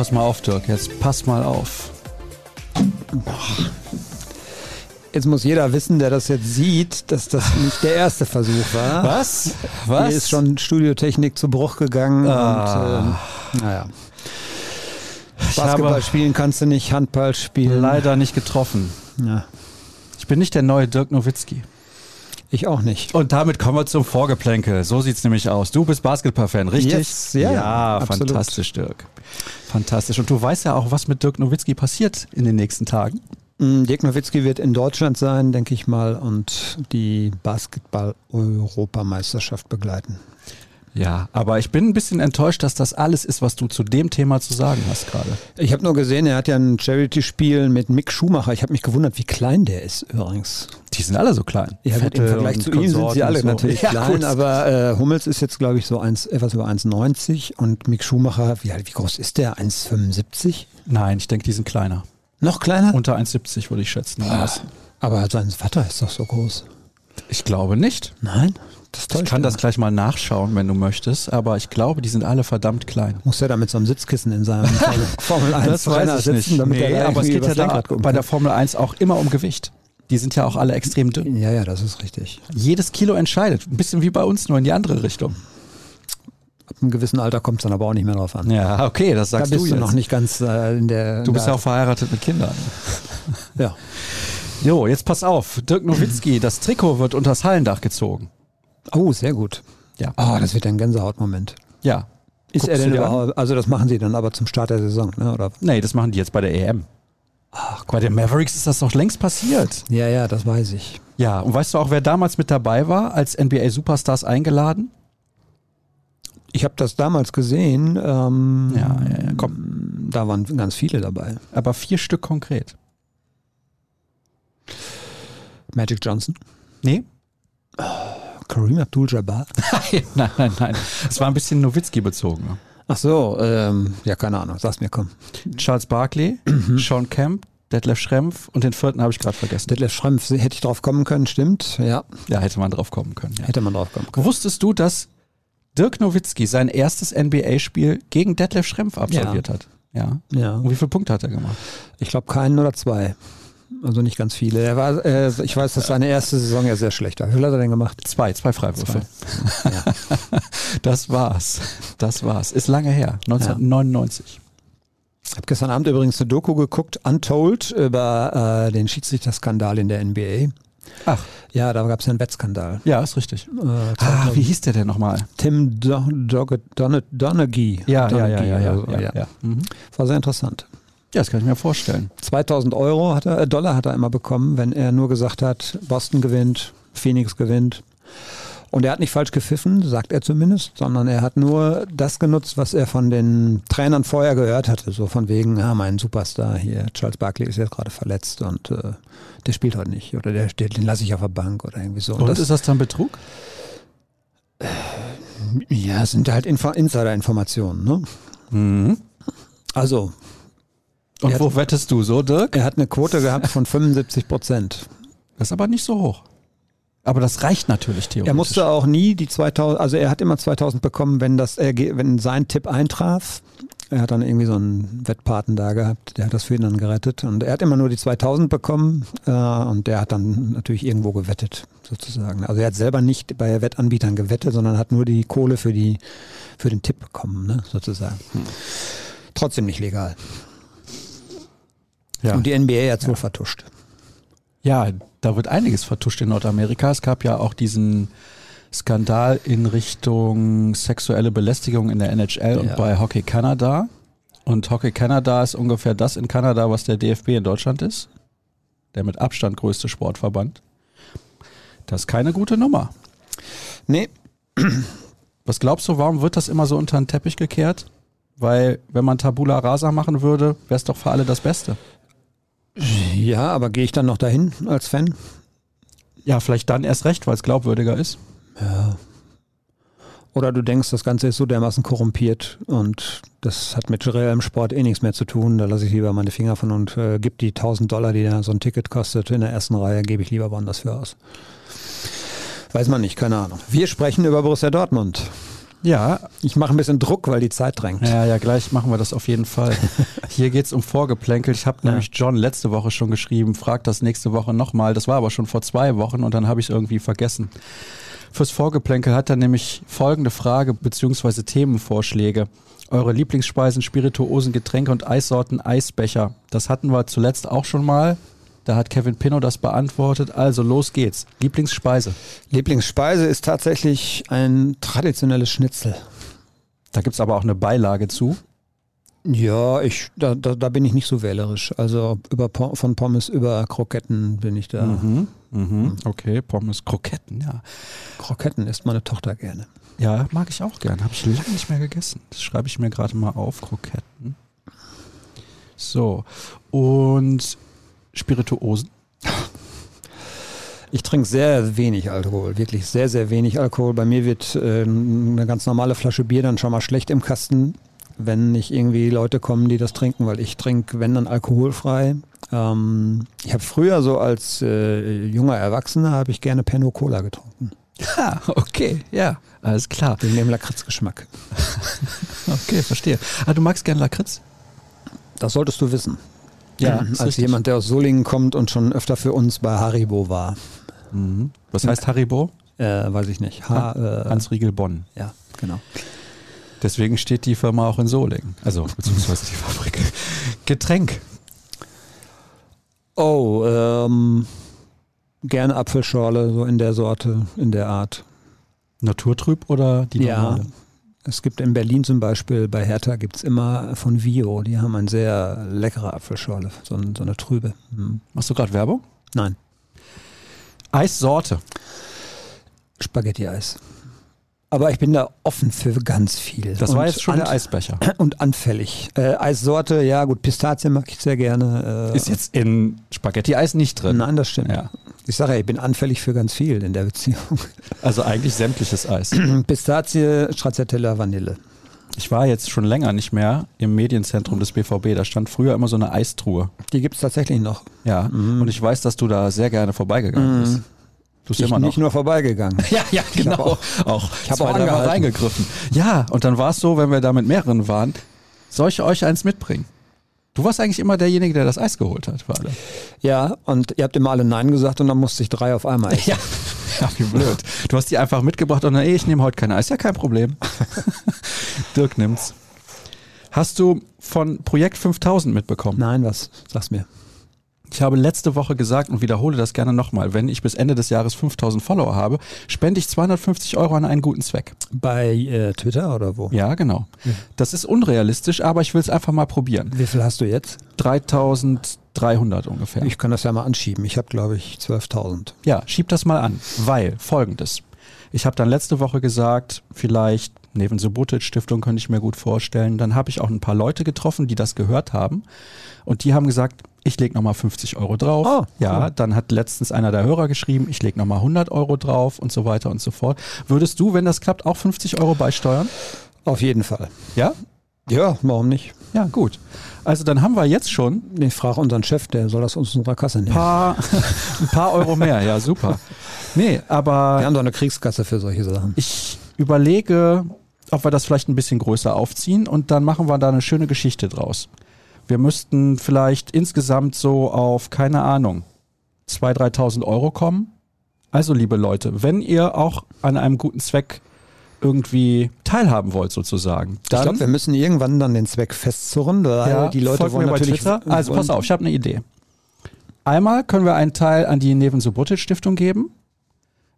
Pass mal auf, Dirk. Jetzt pass mal auf. Jetzt muss jeder wissen, der das jetzt sieht, dass das nicht der erste Versuch war. Was? Was? Hier ist schon Studiotechnik zu Bruch gegangen Ah. und ähm, naja. Basketball spielen kannst du nicht, Handball spielen. leider nicht getroffen. Ja, Ich bin nicht der neue Dirk Nowitzki. Ich auch nicht. Und damit kommen wir zum Vorgeplänkel. So sieht's nämlich aus. Du bist Basketball-Fan, richtig? Yes, ja, absolut. fantastisch, Dirk. Fantastisch. Und du weißt ja auch, was mit Dirk Nowitzki passiert in den nächsten Tagen. Mm, Dirk Nowitzki wird in Deutschland sein, denke ich mal, und die Basketball-Europameisterschaft begleiten. Ja, aber ich bin ein bisschen enttäuscht, dass das alles ist, was du zu dem Thema zu sagen hast gerade. Ich habe nur gesehen, er hat ja ein Charity-Spiel mit Mick Schumacher. Ich habe mich gewundert, wie klein der ist übrigens. Die sind alle so klein. Ja, gut, im Vergleich zu ihm sind sie alle so. natürlich Ja, klein, gut. aber äh, Hummels ist jetzt, glaube ich, so eins, etwas über 1,90 und Mick Schumacher, wie, wie groß ist der? 1,75? Nein, ich denke, die sind kleiner. Noch kleiner? Unter 1,70 würde ich schätzen. aber sein Vater ist doch so groß. Ich glaube nicht. Nein? Das Ich kann das gleich mal nachschauen, wenn du möchtest, aber ich glaube, die sind alle verdammt klein. Muss er da mit so einem Sitzkissen in seinem Formel 1 Trainer sitzen, damit Nee, er da aber es geht ja da bei der? Formel 1 auch immer um Gewicht. Die sind ja auch alle extrem dünn. Ja, ja, das ist richtig. Jedes Kilo entscheidet. Ein bisschen wie bei uns, nur in die andere Richtung. Ab einem gewissen Alter kommt es dann aber auch nicht mehr drauf an. Ja, okay, das da sagst bist du du, jetzt. noch nicht ganz äh, in der. Du bist ja da- auch verheiratet mit Kindern. Ja. Jo, jetzt pass auf. Dirk Nowitzki, das Trikot wird unters Hallendach gezogen. Oh, sehr gut. Ja. Oh, das wird ein Gänsehautmoment. Ja. Ist Guckst er denn überhaupt, also das machen sie dann aber zum Start der Saison, ne? Oder? Nee, das machen die jetzt bei der EM. Ach, bei den Mavericks ist das doch längst passiert. Ja, ja, das weiß ich. Ja, und weißt du auch, wer damals mit dabei war, als NBA-Superstars eingeladen? Ich habe das damals gesehen. Ähm, Ja, ja, ja, komm. Da waren ganz viele dabei. Aber vier Stück konkret. Magic Johnson, Nee? Kareem Abdul-Jabbar. nein, nein, nein. Es war ein bisschen Nowitzki bezogen. ne? Ach so, ähm, ja, keine Ahnung. Sag's mir, komm. Charles Barkley, Mhm. Sean Kemp, Detlef Schrempf und den vierten habe ich gerade vergessen. Detlef Schrempf, hätte ich drauf kommen können, stimmt. Ja, Ja, hätte man drauf kommen können. Ja. hätte man drauf kommen können. Wusstest du, dass Dirk Nowitzki sein erstes NBA-Spiel gegen Detlef Schrempf absolviert hat? Ja. Ja, Und wie viele Punkte hat er gemacht? ich glaube keinen oder zwei. Also nicht ganz viele. Er war, äh, ich weiß, dass seine erste Saison ja sehr schlecht war. Wie viel hat er denn gemacht? Zwei, zwei Freiwürfe. Ja. Das war's. Das war's. Ist lange her. 1999. Ich habe gestern Abend übrigens eine Doku geguckt, Untold, über äh, den Schiedsrichterskandal in der NBA. Ach, Ja, da gab es ja einen Wettskandal. ja, ist richtig. Äh, Ah, 2000. wie hieß der denn nochmal? Tim Do Do Don Donaghy. Ja, ja, ja, ja, ja, oder so, ja, ja. Mhm. War sehr interessant. Ja, das kann ich mir vorstellen. 2000 Euro hat er, äh, Dollar hat er immer bekommen, wenn er nur gesagt hat, Boston gewinnt, Phoenix gewinnt. Und er hat nicht falsch gepfiffen, sagt er zumindest, sondern er hat nur das genutzt, was er von den Trainern vorher gehört hatte. So von wegen, ja, mein Superstar hier, Charles Barkley ist jetzt gerade verletzt und äh, der spielt heute nicht. Oder der steht, den lasse ich auf der Bank oder irgendwie so. Und das, ist das dann Betrug? ja, es sind halt Info Insider-Informationen. Ne? Mhm. Also, Und Er wo wettest du so, Dirk? er hat eine Quote gehabt von 75 Prozent. Das ist aber nicht so hoch. Aber das reicht natürlich theoretisch. Er musste auch nie die 2000, also er hat immer 2000 bekommen, wenn das, wenn sein Tipp eintraf. Er hat dann irgendwie so einen Wettpaten da gehabt, der hat das für ihn dann gerettet. Und er hat immer nur die 2000 bekommen äh, und der hat dann natürlich irgendwo gewettet, sozusagen. Also er hat selber nicht bei Wettanbietern gewettet, sondern hat nur die Kohle für, die, für den Tipp bekommen, ne, sozusagen. Trotzdem nicht legal. Ja. Und die NBA hat es wohl vertuscht. ja, da wird einiges vertuscht in Nordamerika. Es gab ja auch diesen Skandal in Richtung sexuelle Belästigung in der NHL und Ja. bei Hockey Canada. Und Hockey Canada ist ungefähr das in Kanada, was der DFB in Deutschland ist. Der mit Abstand größte Sportverband. Das ist keine gute Nummer. Nee, Was glaubst du, warum wird das immer so unter den Teppich gekehrt? Weil, wenn man Tabula Rasa machen würde, wäre es doch für alle das Beste. Ja, aber gehe ich dann noch dahin als Fan? Ja, vielleicht dann erst recht, weil es glaubwürdiger ist. Ja. Oder du denkst, das Ganze ist so dermaßen korrumpiert und das hat mit reellem Sport eh nichts mehr zu tun. Da lasse ich lieber meine Finger von und äh, gib die 1000 Dollar, die da so ein Ticket kostet in der ersten Reihe, gebe ich lieber woanders für aus. Weiß man nicht, keine Ahnung. Wir sprechen über Borussia Dortmund. Ja, Ich mache ein bisschen Druck, weil die Zeit drängt. Ja, ja, gleich machen wir das auf jeden Fall. Hier geht's um Vorgeplänkel. Ich habe Ja. nämlich John letzte Woche schon geschrieben, frag das nächste Woche nochmal. Das war aber schon vor zwei Wochen und dann habe ich es irgendwie vergessen. Fürs Vorgeplänkel hat er nämlich folgende Frage beziehungsweise Themenvorschläge. Eure Lieblingsspeisen, Spirituosen, Getränke und Eissorten, Eisbecher. Das hatten wir zuletzt auch schon mal. Da hat Kevin Pinnow das beantwortet. Also los geht's. Lieblingsspeise. Lieblingsspeise ist tatsächlich ein traditionelles Schnitzel. Da gibt's aber auch eine Beilage zu. Ja, ich, da, da, da bin ich nicht so wählerisch. Also über, von Pommes über Kroketten bin ich da. Mhm. Mhm. Okay, Pommes, Kroketten, ja. Kroketten isst meine Tochter gerne. Ja, mag ich auch gern. Habe ich lange nicht mehr gegessen. Das schreibe ich mir gerade mal auf, Kroketten. So, und Spirituosen. Ich trinke sehr wenig Alkohol, wirklich sehr, sehr wenig Alkohol. Bei mir wird ähm, eine ganz normale Flasche Bier dann schon mal schlecht im Kasten, wenn nicht irgendwie Leute kommen, die das trinken, weil ich trinke, wenn dann alkoholfrei. Ähm, ich habe früher so als äh, junger Erwachsener habe ich gerne Penno Cola getrunken, Ja, okay, ja, alles klar. wegen dem Lakritzgeschmack. Okay, verstehe. Ah, du magst gern Lakritz? Das solltest du wissen. Ja, als richtig. jemand, der aus Solingen kommt und schon öfter für uns bei Haribo war. Mhm. Was heißt Haribo? Äh, weiß ich nicht. Ha, äh, Hans Riegel Bonn. ja, genau. Deswegen steht die Firma auch in Solingen. Also, beziehungsweise die Fabrik. Getränk. Oh, ähm, gerne Apfelschorle, so in der Sorte, in der Art. Naturtrüb oder die Ja. Es gibt in Berlin zum Beispiel, bei Hertha gibt es immer von Vio, die haben eine sehr leckere Apfelschorle, so, ein- so eine trübe. Hm. Machst du gerade Werbung? Nein, Eissorte. Spaghetti-Eis. Aber ich bin da offen für ganz viel. Das Und war jetzt schon der Eisbecher. Und anfällig. Äh, Eissorte, ja gut, Pistazien mag ich sehr gerne. Äh, Ist jetzt in Spaghetti-Eis nicht drin. Nein, das stimmt. Ja. Ich sage ja, ich bin anfällig für ganz viel in der Beziehung. Also eigentlich sämtliches Eis. Pistazie, Stracciatella, Vanille. Ich war jetzt schon länger nicht mehr im Medienzentrum des BVB. Da stand früher immer so eine Eistruhe. Die gibt es tatsächlich noch. Ja. Und ich weiß, dass du da sehr gerne vorbeigegangen bist. Tust Ich immer noch. nicht nur vorbeigegangen. ja, ja, genau. hab auch- auch, ich hab zwei, auch angehalten. reingegriffen. Ja, und dann war es so, wenn wir da mit mehreren waren, soll ich euch eins mitbringen? Du warst eigentlich immer derjenige, der das Eis geholt hat für alle. Ja, und ihr habt immer alle Nein gesagt und dann musste ich drei auf einmal essen. Ja. Ja, wie blöd. Du hast die einfach mitgebracht und dann, ey, ich nehme heute kein Eis. Ja, kein Problem. Dirk nimmt's. Hast du von Projekt 5000 mitbekommen? Nein, was? Sag's mir. Ich habe letzte Woche gesagt und wiederhole das gerne nochmal. Wenn ich bis Ende des Jahres 5000 Follower habe, spende ich 250 Euro an einen guten Zweck. Bei äh, Twitter oder wo? Ja, genau. Das ist unrealistisch, aber ich will es einfach mal probieren. Wie viel hast du jetzt? 3300 ungefähr. Ich kann das ja mal anschieben. Ich habe, glaube ich, 12.000. Ja, schieb das mal an, weil folgendes. Ich habe dann letzte Woche gesagt, vielleicht Neven Subotic Stiftung könnte ich mir gut vorstellen. Dann habe ich auch ein paar Leute getroffen, die das gehört haben und die haben gesagt, ich lege nochmal 50 Euro drauf. Oh, ja, cool. dann hat letztens einer der Hörer geschrieben, ich lege nochmal 100 Euro drauf und so weiter und so fort. Würdest du, wenn das klappt, auch 50 Euro beisteuern? Auf jeden Fall. Ja? Ja, warum nicht? Ja, gut. Also dann haben wir jetzt schon Ich frage unseren Chef, der soll das uns in unserer Kasse nehmen. paar, ein paar Euro mehr. Ja, super. Nee, aber Wir haben doch eine Kriegskasse für solche Sachen. ich überlege, ob wir das vielleicht ein bisschen größer aufziehen und dann machen wir da eine schöne Geschichte draus. Wir müssten vielleicht insgesamt so auf, keine Ahnung, 2.000, 3.000 Euro kommen. Also, liebe Leute, wenn ihr auch an einem guten Zweck irgendwie teilhaben wollt, sozusagen, Ich dann glaube, wir müssen irgendwann dann den Zweck festzurren, weil ja, die Leute wollen natürlich. Twitter. Also, pass auf, ich habe eine Idee. Einmal können wir einen Teil an die Neven Subotic Stiftung geben.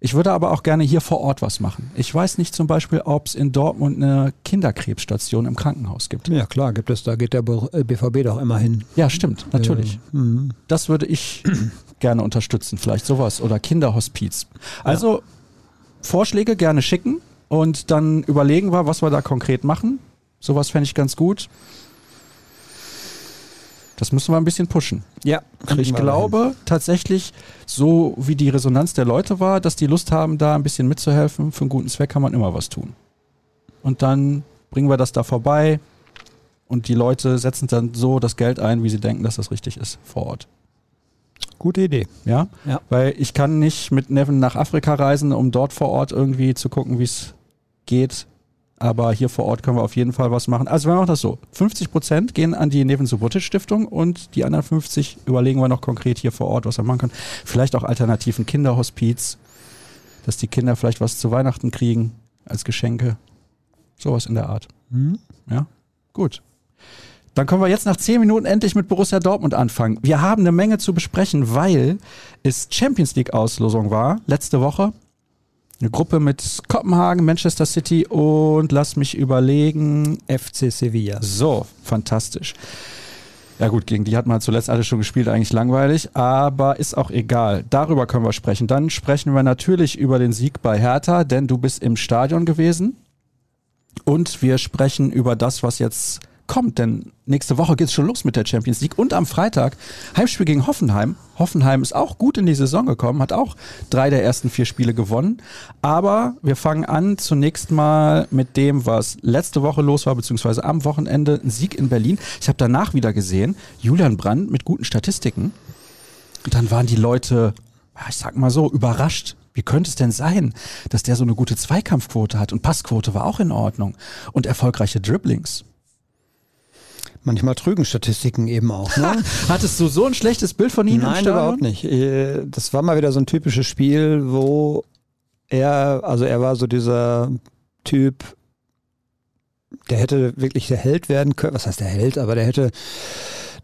Ich würde aber auch gerne hier vor Ort was machen. Ich weiß nicht zum Beispiel, ob es in Dortmund eine Kinderkrebsstation im Krankenhaus gibt. Ja, klar, gibt es. Da geht der B- äh, BVB doch immer hin. Ja, stimmt, natürlich. Ja. Mhm. Das würde ich gerne unterstützen. Vielleicht sowas oder Kinderhospiz. Also Vorschläge gerne schicken und dann überlegen wir, was wir da konkret machen. Sowas fände ich ganz gut. Das müssen wir ein bisschen pushen. Ja, Ich glaube tatsächlich, so wie die Resonanz der Leute war, dass die Lust haben, da ein bisschen mitzuhelfen. Für einen guten Zweck kann man immer was tun. Und dann bringen wir das da vorbei und die Leute setzen dann so das Geld ein, wie sie denken, dass das richtig ist vor Ort. Gute Idee. Ja? Ja. Weil ich kann nicht mit Nevin nach Afrika reisen, um dort vor Ort irgendwie zu gucken, wie es geht. Aber hier vor Ort können wir auf jeden Fall was machen. Also wir machen das so. 50 Prozent gehen an die Neven Subotic Stiftung und die anderen 50 überlegen wir noch konkret hier vor Ort, was wir machen können. Vielleicht auch alternativen Kinderhospiz, dass die Kinder vielleicht was zu Weihnachten kriegen als Geschenke. Sowas in der Art. Mhm. Ja, gut. Dann können wir jetzt nach zehn Minuten endlich mit Borussia Dortmund anfangen. Wir haben eine Menge zu besprechen, weil es Champions League Auslosung war letzte Woche. Eine Gruppe mit Kopenhagen, Manchester City und lass mich überlegen. FC Sevilla. So, fantastisch. Ja gut, gegen die hat man zuletzt alle schon gespielt, eigentlich langweilig, aber ist auch egal. Darüber können wir sprechen. Dann sprechen wir natürlich über den Sieg bei Hertha, denn du bist im Stadion gewesen. Und wir sprechen über das, was jetzt kommt, denn nächste Woche geht es schon los mit der Champions League und am Freitag Heimspiel gegen Hoffenheim. Hoffenheim ist auch gut in die Saison gekommen, hat auch drei der ersten vier Spiele gewonnen. Aber wir fangen an zunächst mal mit dem, was letzte Woche los war, beziehungsweise am Wochenende ein Sieg in Berlin. Ich habe danach wieder gesehen, Julian Brandt mit guten Statistiken. Und dann waren die Leute, ich sag mal so, überrascht. Wie könnte es denn sein, dass der so eine gute Zweikampfquote hat und Passquote war auch in Ordnung und erfolgreiche Dribblings? Manchmal trügen Statistiken eben auch. Ne? Hattest du so ein schlechtes Bild von ihm? Nein, überhaupt nicht. Äh, das war mal wieder so ein typisches Spiel, wo er, also er war so dieser Typ, der hätte wirklich der Held werden können. Was heißt der Held? Aber der hätte,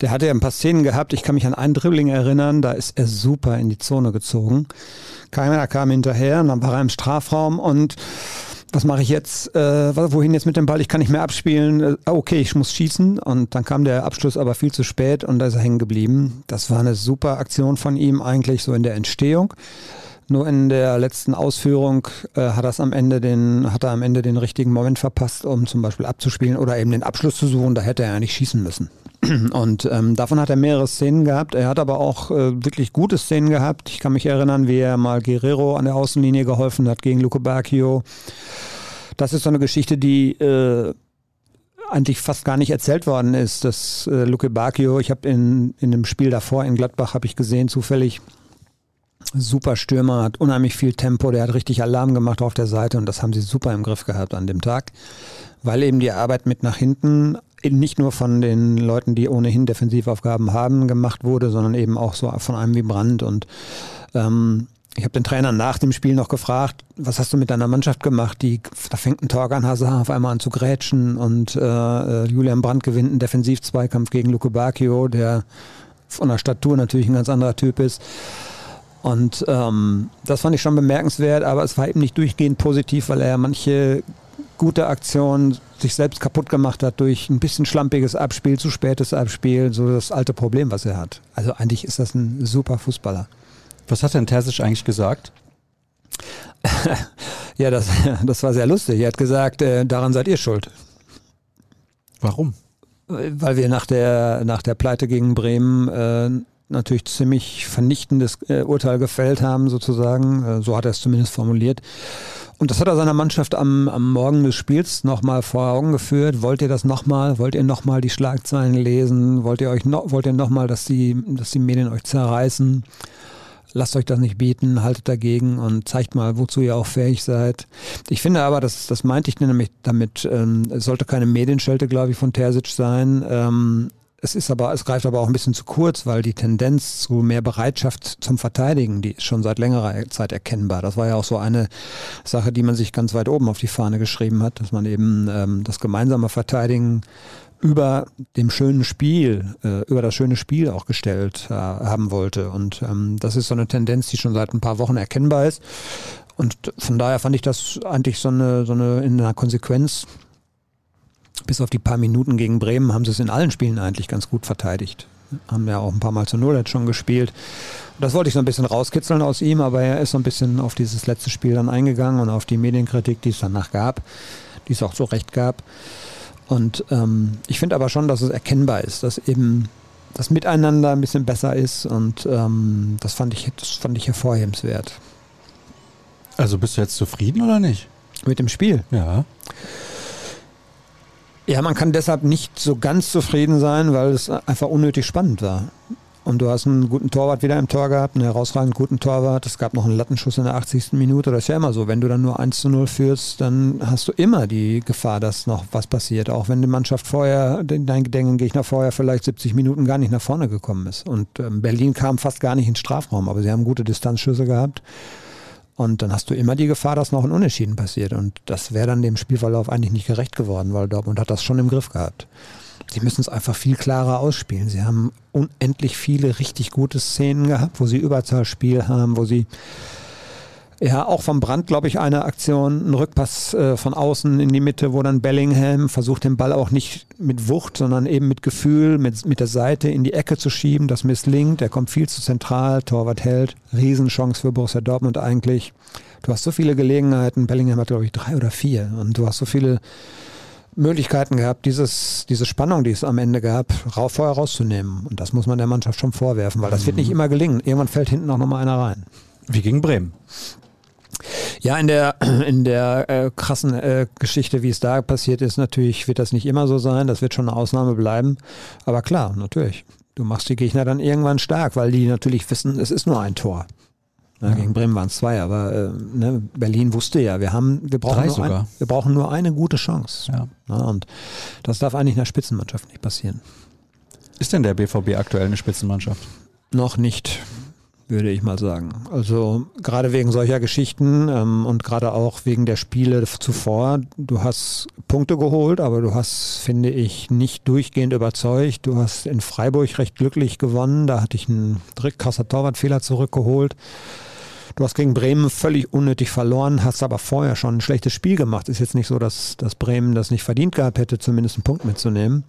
der hatte ja ein paar Szenen gehabt. Ich kann mich an einen Dribbling erinnern, da ist er super in die Zone gezogen. Keiner kam hinterher und dann war er im Strafraum und was mache ich jetzt, äh, wohin jetzt mit dem Ball, ich kann nicht mehr abspielen, äh, okay, ich muss schießen und dann kam der Abschluss aber viel zu spät und da ist er hängen geblieben. Das war eine super Aktion von ihm eigentlich so in der Entstehung. Nur in der letzten Ausführung äh, hat, das am Ende den, hat er am Ende den richtigen Moment verpasst, um zum Beispiel abzuspielen oder eben den Abschluss zu suchen. Da hätte er eigentlich schießen müssen. Und ähm, davon hat er mehrere Szenen gehabt. Er hat aber auch äh, wirklich gute Szenen gehabt. Ich kann mich erinnern, wie er mal Guerrero an der Außenlinie geholfen hat gegen Luco Bacchio. Das ist so eine Geschichte, die äh, eigentlich fast gar nicht erzählt worden ist. Das äh, Luke Bacchio, ich habe in, in dem Spiel davor in Gladbach, habe ich gesehen, zufällig, super Stürmer, hat unheimlich viel Tempo, der hat richtig Alarm gemacht auf der Seite und das haben sie super im Griff gehabt an dem Tag, weil eben die Arbeit mit nach hinten nicht nur von den Leuten, die ohnehin Defensivaufgaben haben, gemacht wurde, sondern eben auch so von einem wie Brand und ähm, ich habe den Trainer nach dem Spiel noch gefragt, was hast du mit deiner Mannschaft gemacht? Die, da fängt ein Torgan Hazard auf einmal an zu grätschen und äh, äh Julian Brandt gewinnt einen Defensivzweikampf gegen Luke Bacchio, der von der Statur natürlich ein ganz anderer Typ ist. Und ähm, das fand ich schon bemerkenswert, aber es war eben nicht durchgehend positiv, weil er manche gute Aktionen sich selbst kaputt gemacht hat durch ein bisschen schlampiges Abspiel, zu spätes Abspiel, so das alte Problem, was er hat. Also eigentlich ist das ein super Fußballer. Was hat denn Terzic eigentlich gesagt? ja, das, das war sehr lustig. Er hat gesagt, äh, daran seid ihr schuld. Warum? Weil wir nach der, nach der Pleite gegen Bremen äh, natürlich ziemlich vernichtendes äh, Urteil gefällt haben, sozusagen. Äh, so hat er es zumindest formuliert. Und das hat er seiner Mannschaft am, am Morgen des Spiels nochmal vor Augen geführt. Wollt ihr das nochmal? Wollt ihr nochmal die Schlagzeilen lesen? Wollt ihr euch noch, wollt ihr nochmal, dass die, dass die Medien euch zerreißen? lasst euch das nicht bieten, haltet dagegen und zeigt mal, wozu ihr auch fähig seid. Ich finde aber, das, das meinte ich nämlich damit, ähm, es sollte keine Medienschelte, glaube ich, von Terzic sein. Ähm, es ist aber, es greift aber auch ein bisschen zu kurz, weil die Tendenz zu mehr Bereitschaft zum Verteidigen, die ist schon seit längerer Zeit erkennbar. Das war ja auch so eine Sache, die man sich ganz weit oben auf die Fahne geschrieben hat, dass man eben ähm, das gemeinsame Verteidigen über dem schönen Spiel, äh, über das schöne Spiel auch gestellt äh, haben wollte. Und ähm, das ist so eine Tendenz, die schon seit ein paar Wochen erkennbar ist. Und von daher fand ich das eigentlich so eine, so eine in einer Konsequenz. Bis auf die paar Minuten gegen Bremen haben sie es in allen Spielen eigentlich ganz gut verteidigt. Haben ja auch ein paar Mal zu Null jetzt schon gespielt. Und das wollte ich so ein bisschen rauskitzeln aus ihm, aber er ist so ein bisschen auf dieses letzte Spiel dann eingegangen und auf die Medienkritik, die es danach gab, die es auch so recht gab. Und ähm, ich finde aber schon, dass es erkennbar ist, dass eben das Miteinander ein bisschen besser ist und ähm, das fand ich, das fand ich hervorhebenswert. Also bist du jetzt zufrieden oder nicht? Mit dem Spiel? Ja. Ja, man kann deshalb nicht so ganz zufrieden sein, weil es einfach unnötig spannend war. und du hast einen guten Torwart wieder im Tor gehabt, einen herausragend guten Torwart. Es gab noch einen Lattenschuss in der 80. Minute. Das ist ja immer so. Wenn du dann nur 1 zu 0 führst, dann hast du immer die Gefahr, dass noch was passiert. Auch wenn die Mannschaft vorher, dein Gegner vorher vielleicht 70 Minuten gar nicht nach vorne gekommen ist. Und ähm, Berlin kam fast gar nicht ins Strafraum, aber sie haben gute Distanzschüsse gehabt. Und dann hast du immer die Gefahr, dass noch ein Unentschieden passiert. Und das wäre dann dem Spielverlauf eigentlich nicht gerecht geworden, weil Dortmund hat das schon im Griff gehabt. Sie müssen es einfach viel klarer ausspielen. Sie haben unendlich viele richtig gute Szenen gehabt, wo sie Überzahlspiel haben, wo sie ja auch vom Brand, glaube ich, eine Aktion, ein Rückpass äh, von außen in die Mitte, wo dann Bellingham versucht, den Ball auch nicht mit Wucht, sondern eben mit Gefühl, mit, mit der Seite in die Ecke zu schieben. Das misslingt. Er kommt viel zu zentral. Torwart hält. Riesenchance für Borussia Dortmund eigentlich. Du hast so viele Gelegenheiten. Bellingham hat, glaube ich, drei oder vier. Und du hast so viele Möglichkeiten gehabt, dieses, diese Spannung, die es am Ende gab, rauf, vorher rauszunehmen. Und das muss man der Mannschaft schon vorwerfen, weil das wird nicht immer gelingen. Irgendwann fällt hinten auch nochmal einer rein. Wie gegen Bremen. Ja, in der, in der äh, krassen äh, Geschichte, wie es da passiert ist, natürlich wird das nicht immer so sein. Das wird schon eine Ausnahme bleiben. Aber klar, natürlich. Du machst die Gegner dann irgendwann stark, weil die natürlich wissen, es ist nur ein Tor. Ja, gegen Bremen waren es zwei, aber äh, ne, Berlin wusste ja, wir haben, wir brauchen, nur ein, wir brauchen nur eine gute Chance. Ja. ja. und das darf eigentlich in der Spitzenmannschaft nicht passieren. Ist denn der BVB aktuell eine Spitzenmannschaft? Noch nicht, würde ich mal sagen. Also gerade wegen solcher Geschichten ähm, und gerade auch wegen der Spiele zuvor. Du hast Punkte geholt, aber du hast, finde ich, nicht durchgehend überzeugt. Du hast in Freiburg recht glücklich gewonnen. Da hatte ich einen krasser Torwartfehler zurückgeholt. Du hast gegen Bremen völlig unnötig verloren, hast aber vorher schon ein schlechtes Spiel gemacht. Ist jetzt nicht so, dass, dass Bremen das nicht verdient gehabt hätte, zumindest einen Punkt mitzunehmen.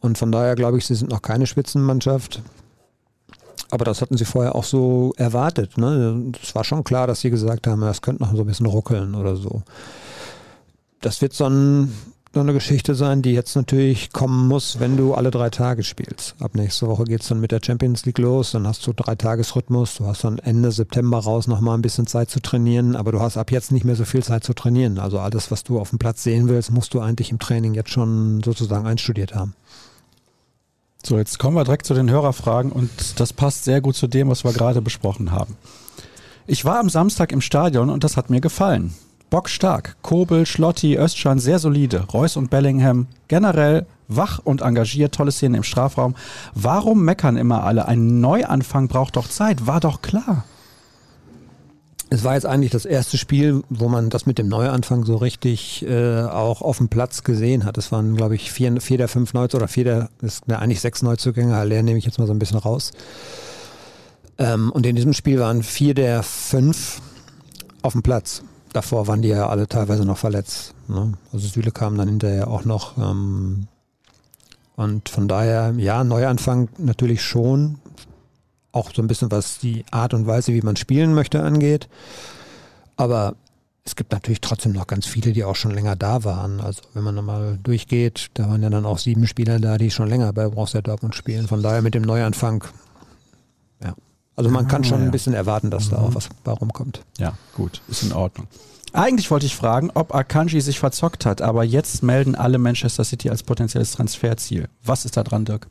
Und von daher glaube ich, sie sind noch keine Spitzenmannschaft. Aber das hatten sie vorher auch so erwartet. Ne? Es war schon klar, dass sie gesagt haben, es könnte noch so ein bisschen ruckeln oder so. Das wird so ein noch eine Geschichte sein, die jetzt natürlich kommen muss, wenn du alle drei Tage spielst. Ab nächste Woche geht es dann mit der Champions League los, dann hast du drei Tagesrhythmus, du hast dann Ende September raus nochmal ein bisschen Zeit zu trainieren, aber du hast ab jetzt nicht mehr so viel Zeit zu trainieren. Also alles, was du auf dem Platz sehen willst, musst du eigentlich im Training jetzt schon sozusagen einstudiert haben. So, jetzt kommen wir direkt zu den Hörerfragen und das passt sehr gut zu dem, was wir gerade besprochen haben. Ich war am Samstag im Stadion und das hat mir gefallen bockstark. Kobel, Schlotti, Östschan sehr solide. Reus und Bellingham generell wach und engagiert. Tolle Szenen im Strafraum. Warum meckern immer alle? Ein Neuanfang braucht doch Zeit. War doch klar. Es war jetzt eigentlich das erste Spiel, wo man das mit dem Neuanfang so richtig äh, auch auf dem Platz gesehen hat. Es waren, glaube ich, vier, vier der fünf Neuzugänge oder vier der, das sind eigentlich sechs Neuzugänge. Haller nehme ich jetzt mal so ein bisschen raus. Ähm, und in diesem Spiel waren vier der fünf auf dem Platz davor waren die ja alle teilweise noch verletzt. Ne? Also Süle kam dann hinterher auch noch. Ähm, und von daher, ja, Neuanfang natürlich schon. Auch so ein bisschen, was die Art und Weise, wie man spielen möchte, angeht. Aber es gibt natürlich trotzdem noch ganz viele, die auch schon länger da waren. Also wenn man nochmal durchgeht, da waren ja dann auch sieben Spieler da, die schon länger bei Borussia Dortmund spielen. Von daher mit dem Neuanfang, ja. Also man kann ah, schon ein bisschen erwarten, dass da auch mhm. was bei rumkommt. Ja, gut, ist in Ordnung. Eigentlich wollte ich fragen, ob Akanji sich verzockt hat, aber jetzt melden alle Manchester City als potenzielles Transferziel. Was ist da dran, Dirk?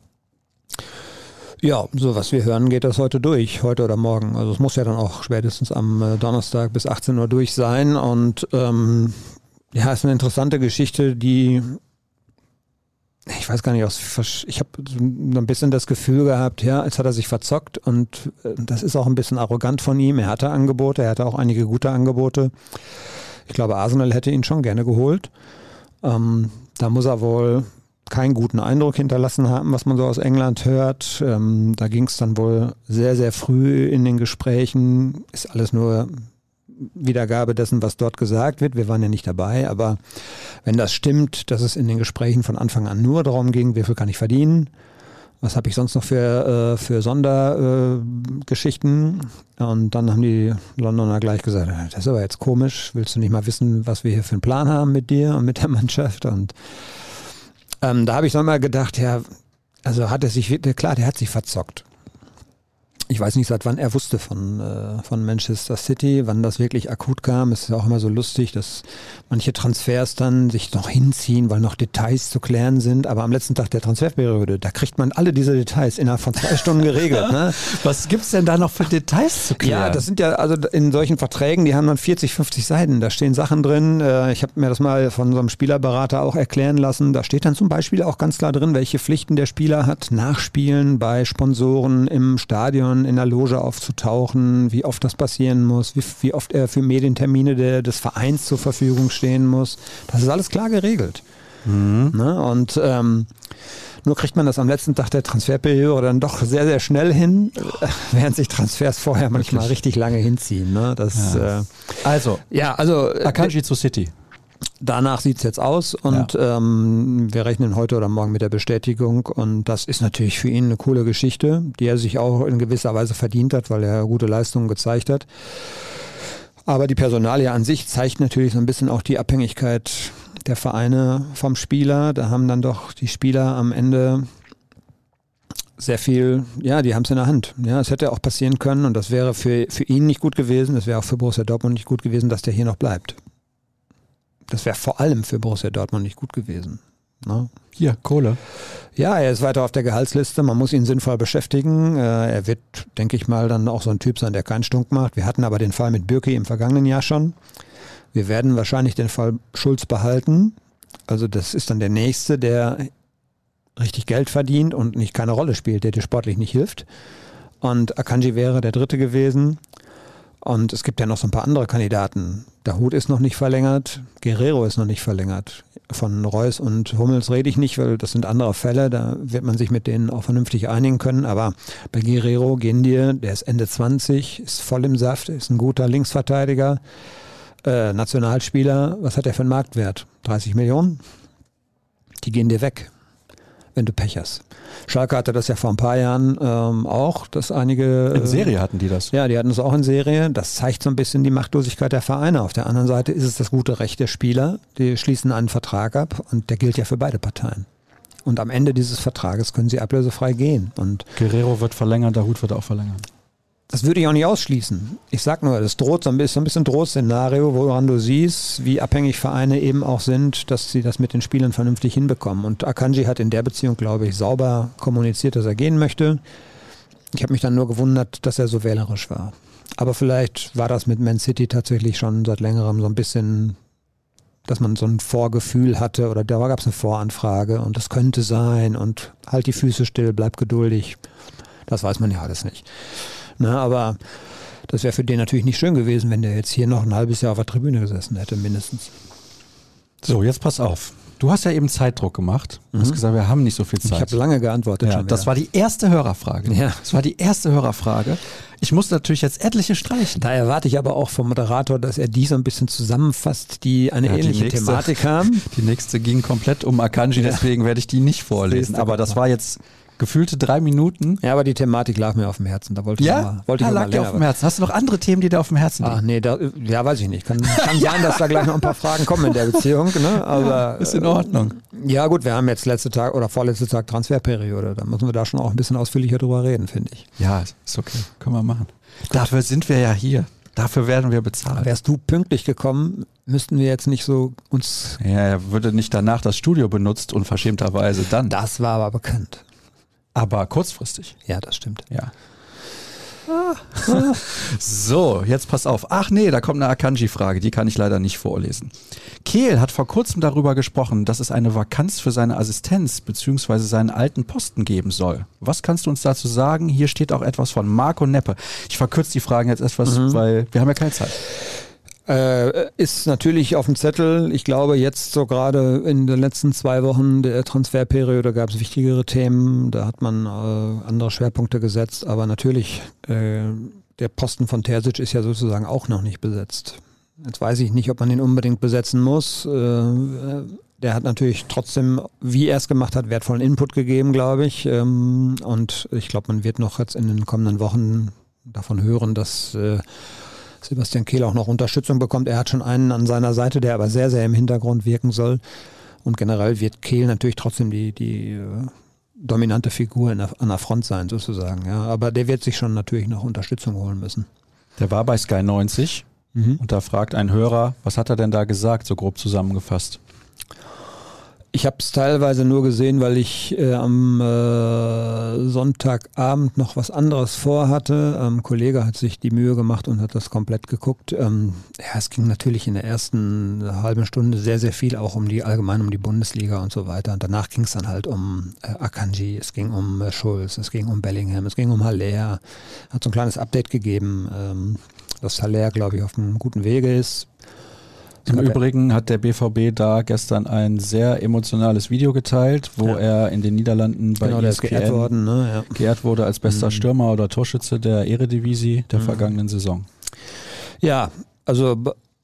Ja, so was wir hören, geht das heute durch, heute oder morgen. Also es muss ja dann auch spätestens am äh, Donnerstag bis 18 Uhr durch sein. Und ähm, ja, ist eine interessante Geschichte, die ich weiß gar nicht, ich habe ein bisschen das Gefühl gehabt, ja, als hat er sich verzockt und äh, das ist auch ein bisschen arrogant von ihm. Er hatte Angebote, er hatte auch einige gute Angebote. Ich glaube, Arsenal hätte ihn schon gerne geholt. Ähm, da muss er wohl keinen guten Eindruck hinterlassen haben, was man so aus England hört. Ähm, da ging es dann wohl sehr, sehr früh in den Gesprächen. Ist alles nur Wiedergabe dessen, was dort gesagt wird. Wir waren ja nicht dabei, aber wenn das stimmt, dass es in den Gesprächen von Anfang an nur darum ging, wie viel kann ich verdienen, was habe ich sonst noch für, äh, für Sondergeschichten? Äh, und dann haben die Londoner gleich gesagt, das ist aber jetzt komisch, willst du nicht mal wissen, was wir hier für einen Plan haben mit dir und mit der Mannschaft? Und ähm, da habe ich dann mal gedacht, ja, also hat er sich, klar, der hat sich verzockt. Ich weiß nicht, seit wann er wusste von, äh, von Manchester City, wann das wirklich akut kam. Es ist ja auch immer so lustig, dass manche Transfers dann sich noch hinziehen, weil noch Details zu klären sind. Aber am letzten Tag der Transferperiode, da kriegt man alle diese Details innerhalb von zwei Stunden geregelt. Ne? Was gibt's denn da noch für Details zu klären? Ja, das sind ja, also in solchen Verträgen, die haben dann 40, 50 Seiten. Da stehen Sachen drin. Äh, ich habe mir das mal von so einem Spielerberater auch erklären lassen. Da steht dann zum Beispiel auch ganz klar drin, welche Pflichten der Spieler hat. Nachspielen bei Sponsoren im Stadion, in der Loge aufzutauchen, wie oft das passieren muss, wie, wie oft er für Medientermine der, des Vereins zur Verfügung stehen muss. Das ist alles klar geregelt. Mhm. Ne? Und ähm, nur kriegt man das am letzten Tag der Transferperiode dann doch sehr, sehr schnell hin, während sich Transfers vorher manchmal Wirklich? richtig lange hinziehen. Ne? Das, ja. Äh, also, ja, also äh, Akanji zu City. Danach sieht es jetzt aus und ja. ähm, wir rechnen heute oder morgen mit der Bestätigung und das ist natürlich für ihn eine coole Geschichte, die er sich auch in gewisser Weise verdient hat, weil er gute Leistungen gezeigt hat. Aber die Personalie an sich zeigt natürlich so ein bisschen auch die Abhängigkeit der Vereine vom Spieler. Da haben dann doch die Spieler am Ende sehr viel, ja, die haben es in der Hand. Ja, es hätte auch passieren können und das wäre für, für ihn nicht gut gewesen, das wäre auch für Borussia Dortmund nicht gut gewesen, dass der hier noch bleibt. Das wäre vor allem für Borussia Dortmund nicht gut gewesen. Ne? Hier, Kohle. Ja, er ist weiter auf der Gehaltsliste. Man muss ihn sinnvoll beschäftigen. Äh, er wird, denke ich mal, dann auch so ein Typ sein, der keinen Stunk macht. Wir hatten aber den Fall mit Birki im vergangenen Jahr schon. Wir werden wahrscheinlich den Fall Schulz behalten. Also das ist dann der nächste, der richtig Geld verdient und nicht keine Rolle spielt, der dir sportlich nicht hilft. Und Akanji wäre der dritte gewesen. Und es gibt ja noch so ein paar andere Kandidaten. Der Hut ist noch nicht verlängert, Guerrero ist noch nicht verlängert. Von Reus und Hummels rede ich nicht, weil das sind andere Fälle, da wird man sich mit denen auch vernünftig einigen können. Aber bei Guerrero gehen dir, der ist Ende 20, ist voll im Saft, ist ein guter Linksverteidiger äh, Nationalspieler, was hat der für einen Marktwert? 30 Millionen? Die gehen dir weg, wenn du Pech hast. Schalke hatte das ja vor ein paar Jahren ähm, auch, dass einige. In Serie hatten die das. Ja, die hatten es auch in Serie. Das zeigt so ein bisschen die Machtlosigkeit der Vereine. Auf der anderen Seite ist es das gute Recht der Spieler. Die schließen einen Vertrag ab und der gilt ja für beide Parteien. Und am Ende dieses Vertrages können sie ablösefrei gehen. Und Guerrero wird verlängern, der Hut wird auch verlängern. Das würde ich auch nicht ausschließen. Ich sag nur, das droht so ein bisschen, ein bisschen Drohszenario, woran du siehst, wie abhängig Vereine eben auch sind, dass sie das mit den Spielern vernünftig hinbekommen. Und Akanji hat in der Beziehung, glaube ich, sauber kommuniziert, dass er gehen möchte. Ich habe mich dann nur gewundert, dass er so wählerisch war. Aber vielleicht war das mit Man City tatsächlich schon seit längerem so ein bisschen, dass man so ein Vorgefühl hatte oder da gab es eine Voranfrage und das könnte sein und halt die Füße still, bleib geduldig. Das weiß man ja alles nicht. Ne, aber das wäre für den natürlich nicht schön gewesen, wenn der jetzt hier noch ein halbes Jahr auf der Tribüne gesessen hätte, mindestens. So, jetzt pass auf. Du hast ja eben Zeitdruck gemacht. Du mhm. hast gesagt, wir haben nicht so viel Zeit. Ich habe lange geantwortet. Ja, das war die erste Hörerfrage. Ja. Das war die erste Hörerfrage. Ich muss natürlich jetzt etliche streichen. Da erwarte ich aber auch vom Moderator, dass er die so ein bisschen zusammenfasst, die eine ja, ähnliche die nächste, Thematik haben. Die nächste ging komplett um Akanji, deswegen werde ich die nicht vorlesen. Aber das war jetzt gefühlte drei Minuten. Ja, aber die Thematik lag mir auf dem Herzen. Da wollte ich ja? mal, wollte ich ja, lag dir auf dem Herzen. Hast du noch andere Themen, die dir auf dem Herzen liegen? Ach nee, da, ja, weiß ich nicht. Kann, kann sein, dass da gleich noch ein paar Fragen kommen in der Beziehung. Ne? Aber, ja, ist in Ordnung. Äh, ja gut, wir haben jetzt letzte Tag oder vorletzte Tag Transferperiode. Da müssen wir da schon auch ein bisschen ausführlicher drüber reden, finde ich. Ja, ist okay. Können wir machen. Dafür sind wir ja hier. Dafür werden wir bezahlt. Wärst du pünktlich gekommen, müssten wir jetzt nicht so uns. Ja, er würde nicht danach das Studio benutzt, unverschämterweise dann. Das war aber bekannt. Aber kurzfristig. Ja, das stimmt. Ja. so, jetzt pass auf. Ach nee, da kommt eine Akanji-Frage, die kann ich leider nicht vorlesen. Kehl hat vor kurzem darüber gesprochen, dass es eine Vakanz für seine Assistenz bzw. seinen alten Posten geben soll. Was kannst du uns dazu sagen? Hier steht auch etwas von Marco Neppe. Ich verkürze die Fragen jetzt etwas, mhm. weil wir haben ja keine Zeit. Äh, ist natürlich auf dem Zettel. Ich glaube, jetzt so gerade in den letzten zwei Wochen der Transferperiode gab es wichtigere Themen. Da hat man äh, andere Schwerpunkte gesetzt. Aber natürlich, äh, der Posten von Terzic ist ja sozusagen auch noch nicht besetzt. Jetzt weiß ich nicht, ob man ihn unbedingt besetzen muss. Äh, der hat natürlich trotzdem, wie er es gemacht hat, wertvollen Input gegeben, glaube ich. Ähm, und ich glaube, man wird noch jetzt in den kommenden Wochen davon hören, dass äh, Sebastian Kehl auch noch Unterstützung bekommt. Er hat schon einen an seiner Seite, der aber sehr, sehr im Hintergrund wirken soll. Und generell wird Kehl natürlich trotzdem die, die, dominante Figur der, an der Front sein, sozusagen. Ja. Aber der wird sich schon natürlich noch Unterstützung holen müssen. Der war bei Sky 90 mhm. und da fragt ein Hörer, was hat er denn da gesagt, so grob zusammengefasst? Ich habe es teilweise nur gesehen, weil ich äh, am äh, Sonntagabend noch was anderes vorhatte. Ein ähm, Kollege hat sich die Mühe gemacht und hat das komplett geguckt. Ähm, ja, es ging natürlich in der ersten halben Stunde sehr, sehr viel auch um die allgemein um die Bundesliga und so weiter. Und danach ging es dann halt um äh, Akanji, es ging um äh, Schulz, es ging um Bellingham, es ging um Haller. Hat so ein kleines Update gegeben, ähm, dass Haller, glaube ich, auf einem guten Wege ist im Übrigen hat der BVB da gestern ein sehr emotionales Video geteilt, wo ja. er in den Niederlanden bei genau, ESPN geehrt, worden, ne? ja. geehrt, wurde als bester mhm. Stürmer oder Torschütze der Eredivisie der mhm. vergangenen Saison. Ja, also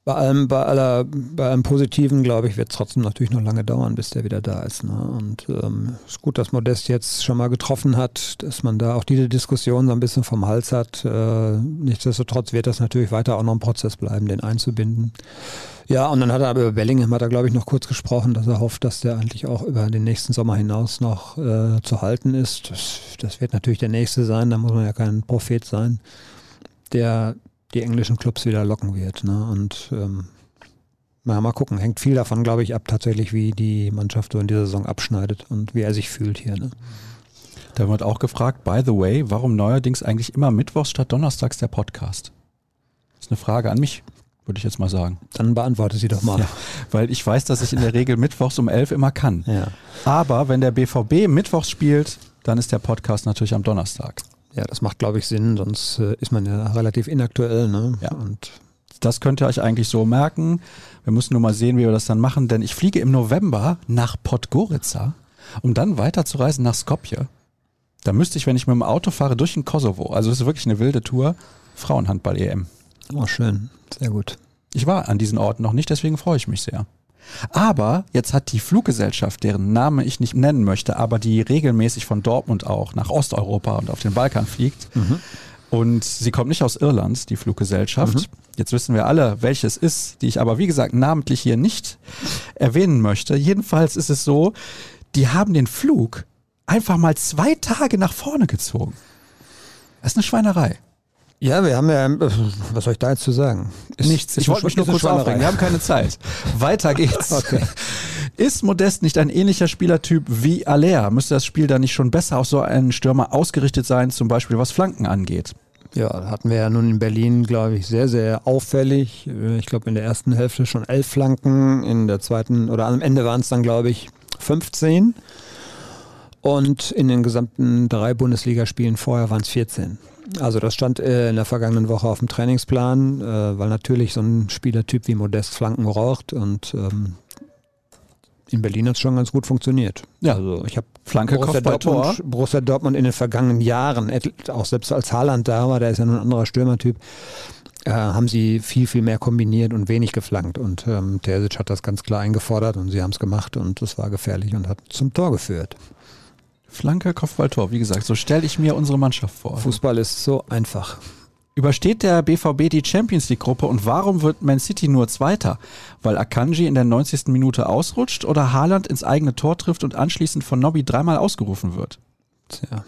bei allem, bei aller, bei allem Positiven, glaube ich, wird es trotzdem natürlich noch lange dauern, bis der wieder da ist. Ne? Und ähm, ist gut, dass Modest jetzt schon mal getroffen hat, dass man da auch diese Diskussion so ein bisschen vom Hals hat. Äh, nichtsdestotrotz wird das natürlich weiter auch noch ein Prozess bleiben, den einzubinden. Ja, und dann hat er aber über Bellingham hat er, glaube ich, noch kurz gesprochen, dass er hofft, dass der eigentlich auch über den nächsten Sommer hinaus noch äh, zu halten ist. Das, das wird natürlich der nächste sein, da muss man ja kein Prophet sein, der die englischen Clubs wieder locken wird. Ne? Und ähm, na, mal gucken, hängt viel davon, glaube ich, ab tatsächlich, wie die Mannschaft so in dieser Saison abschneidet und wie er sich fühlt hier. Ne? Da wird auch gefragt, by the way, warum neuerdings eigentlich immer Mittwochs statt Donnerstags der Podcast? Das ist eine Frage an mich, würde ich jetzt mal sagen. Dann beantworte sie doch mal. Ja, weil ich weiß, dass ich in der Regel Mittwochs um elf immer kann. Ja. Aber wenn der BVB Mittwochs spielt, dann ist der Podcast natürlich am Donnerstag. Ja, das macht, glaube ich, Sinn, sonst äh, ist man ja relativ inaktuell. Ne? Ja. Und das könnt ihr euch eigentlich so merken. Wir müssen nur mal sehen, wie wir das dann machen, denn ich fliege im November nach Podgorica, um dann weiterzureisen nach Skopje. Da müsste ich, wenn ich mit dem Auto fahre, durch den Kosovo. Also es ist wirklich eine wilde Tour. Frauenhandball-EM. Oh, schön. Sehr gut. Ich war an diesen Orten noch nicht, deswegen freue ich mich sehr. Aber jetzt hat die Fluggesellschaft, deren Name ich nicht nennen möchte, aber die regelmäßig von Dortmund auch nach Osteuropa und auf den Balkan fliegt. Mhm. Und sie kommt nicht aus Irland, die Fluggesellschaft. Mhm. Jetzt wissen wir alle, welche es ist, die ich aber wie gesagt namentlich hier nicht erwähnen möchte. Jedenfalls ist es so, die haben den Flug einfach mal zwei Tage nach vorne gezogen. Das ist eine Schweinerei. Ja, wir haben ja, was soll ich da jetzt zu sagen? Ist, Nichts. Ich wollte mich nur kurz aufregen. Wir haben keine Zeit. Weiter geht's. Okay. Ist Modest nicht ein ähnlicher Spielertyp wie Alea? Müsste das Spiel da nicht schon besser auf so einen Stürmer ausgerichtet sein, zum Beispiel was Flanken angeht? Ja, hatten wir ja nun in Berlin, glaube ich, sehr, sehr auffällig. Ich glaube, in der ersten Hälfte schon elf Flanken, in der zweiten oder am Ende waren es dann, glaube ich, 15. Und in den gesamten drei Bundesligaspielen vorher waren es 14. Also das stand äh, in der vergangenen Woche auf dem Trainingsplan, äh, weil natürlich so ein Spielertyp wie Modest Flanken braucht und ähm, in Berlin hat es schon ganz gut funktioniert. Ja, also ich habe Flanke Borussia Dortmund, Borussia Dortmund in den vergangenen Jahren, auch selbst als Haaland da war, der ist ja nun ein anderer Stürmertyp, äh, haben sie viel, viel mehr kombiniert und wenig geflankt. Und ähm, Terzic hat das ganz klar eingefordert und sie haben es gemacht und es war gefährlich und hat zum Tor geführt. Flanke, Kopfballtor. Wie gesagt, so stelle ich mir unsere Mannschaft vor. Fußball ist so einfach. Übersteht der BVB die Champions League Gruppe und warum wird Man City nur Zweiter? Weil Akanji in der 90. Minute ausrutscht oder Haaland ins eigene Tor trifft und anschließend von Nobby dreimal ausgerufen wird? Tja.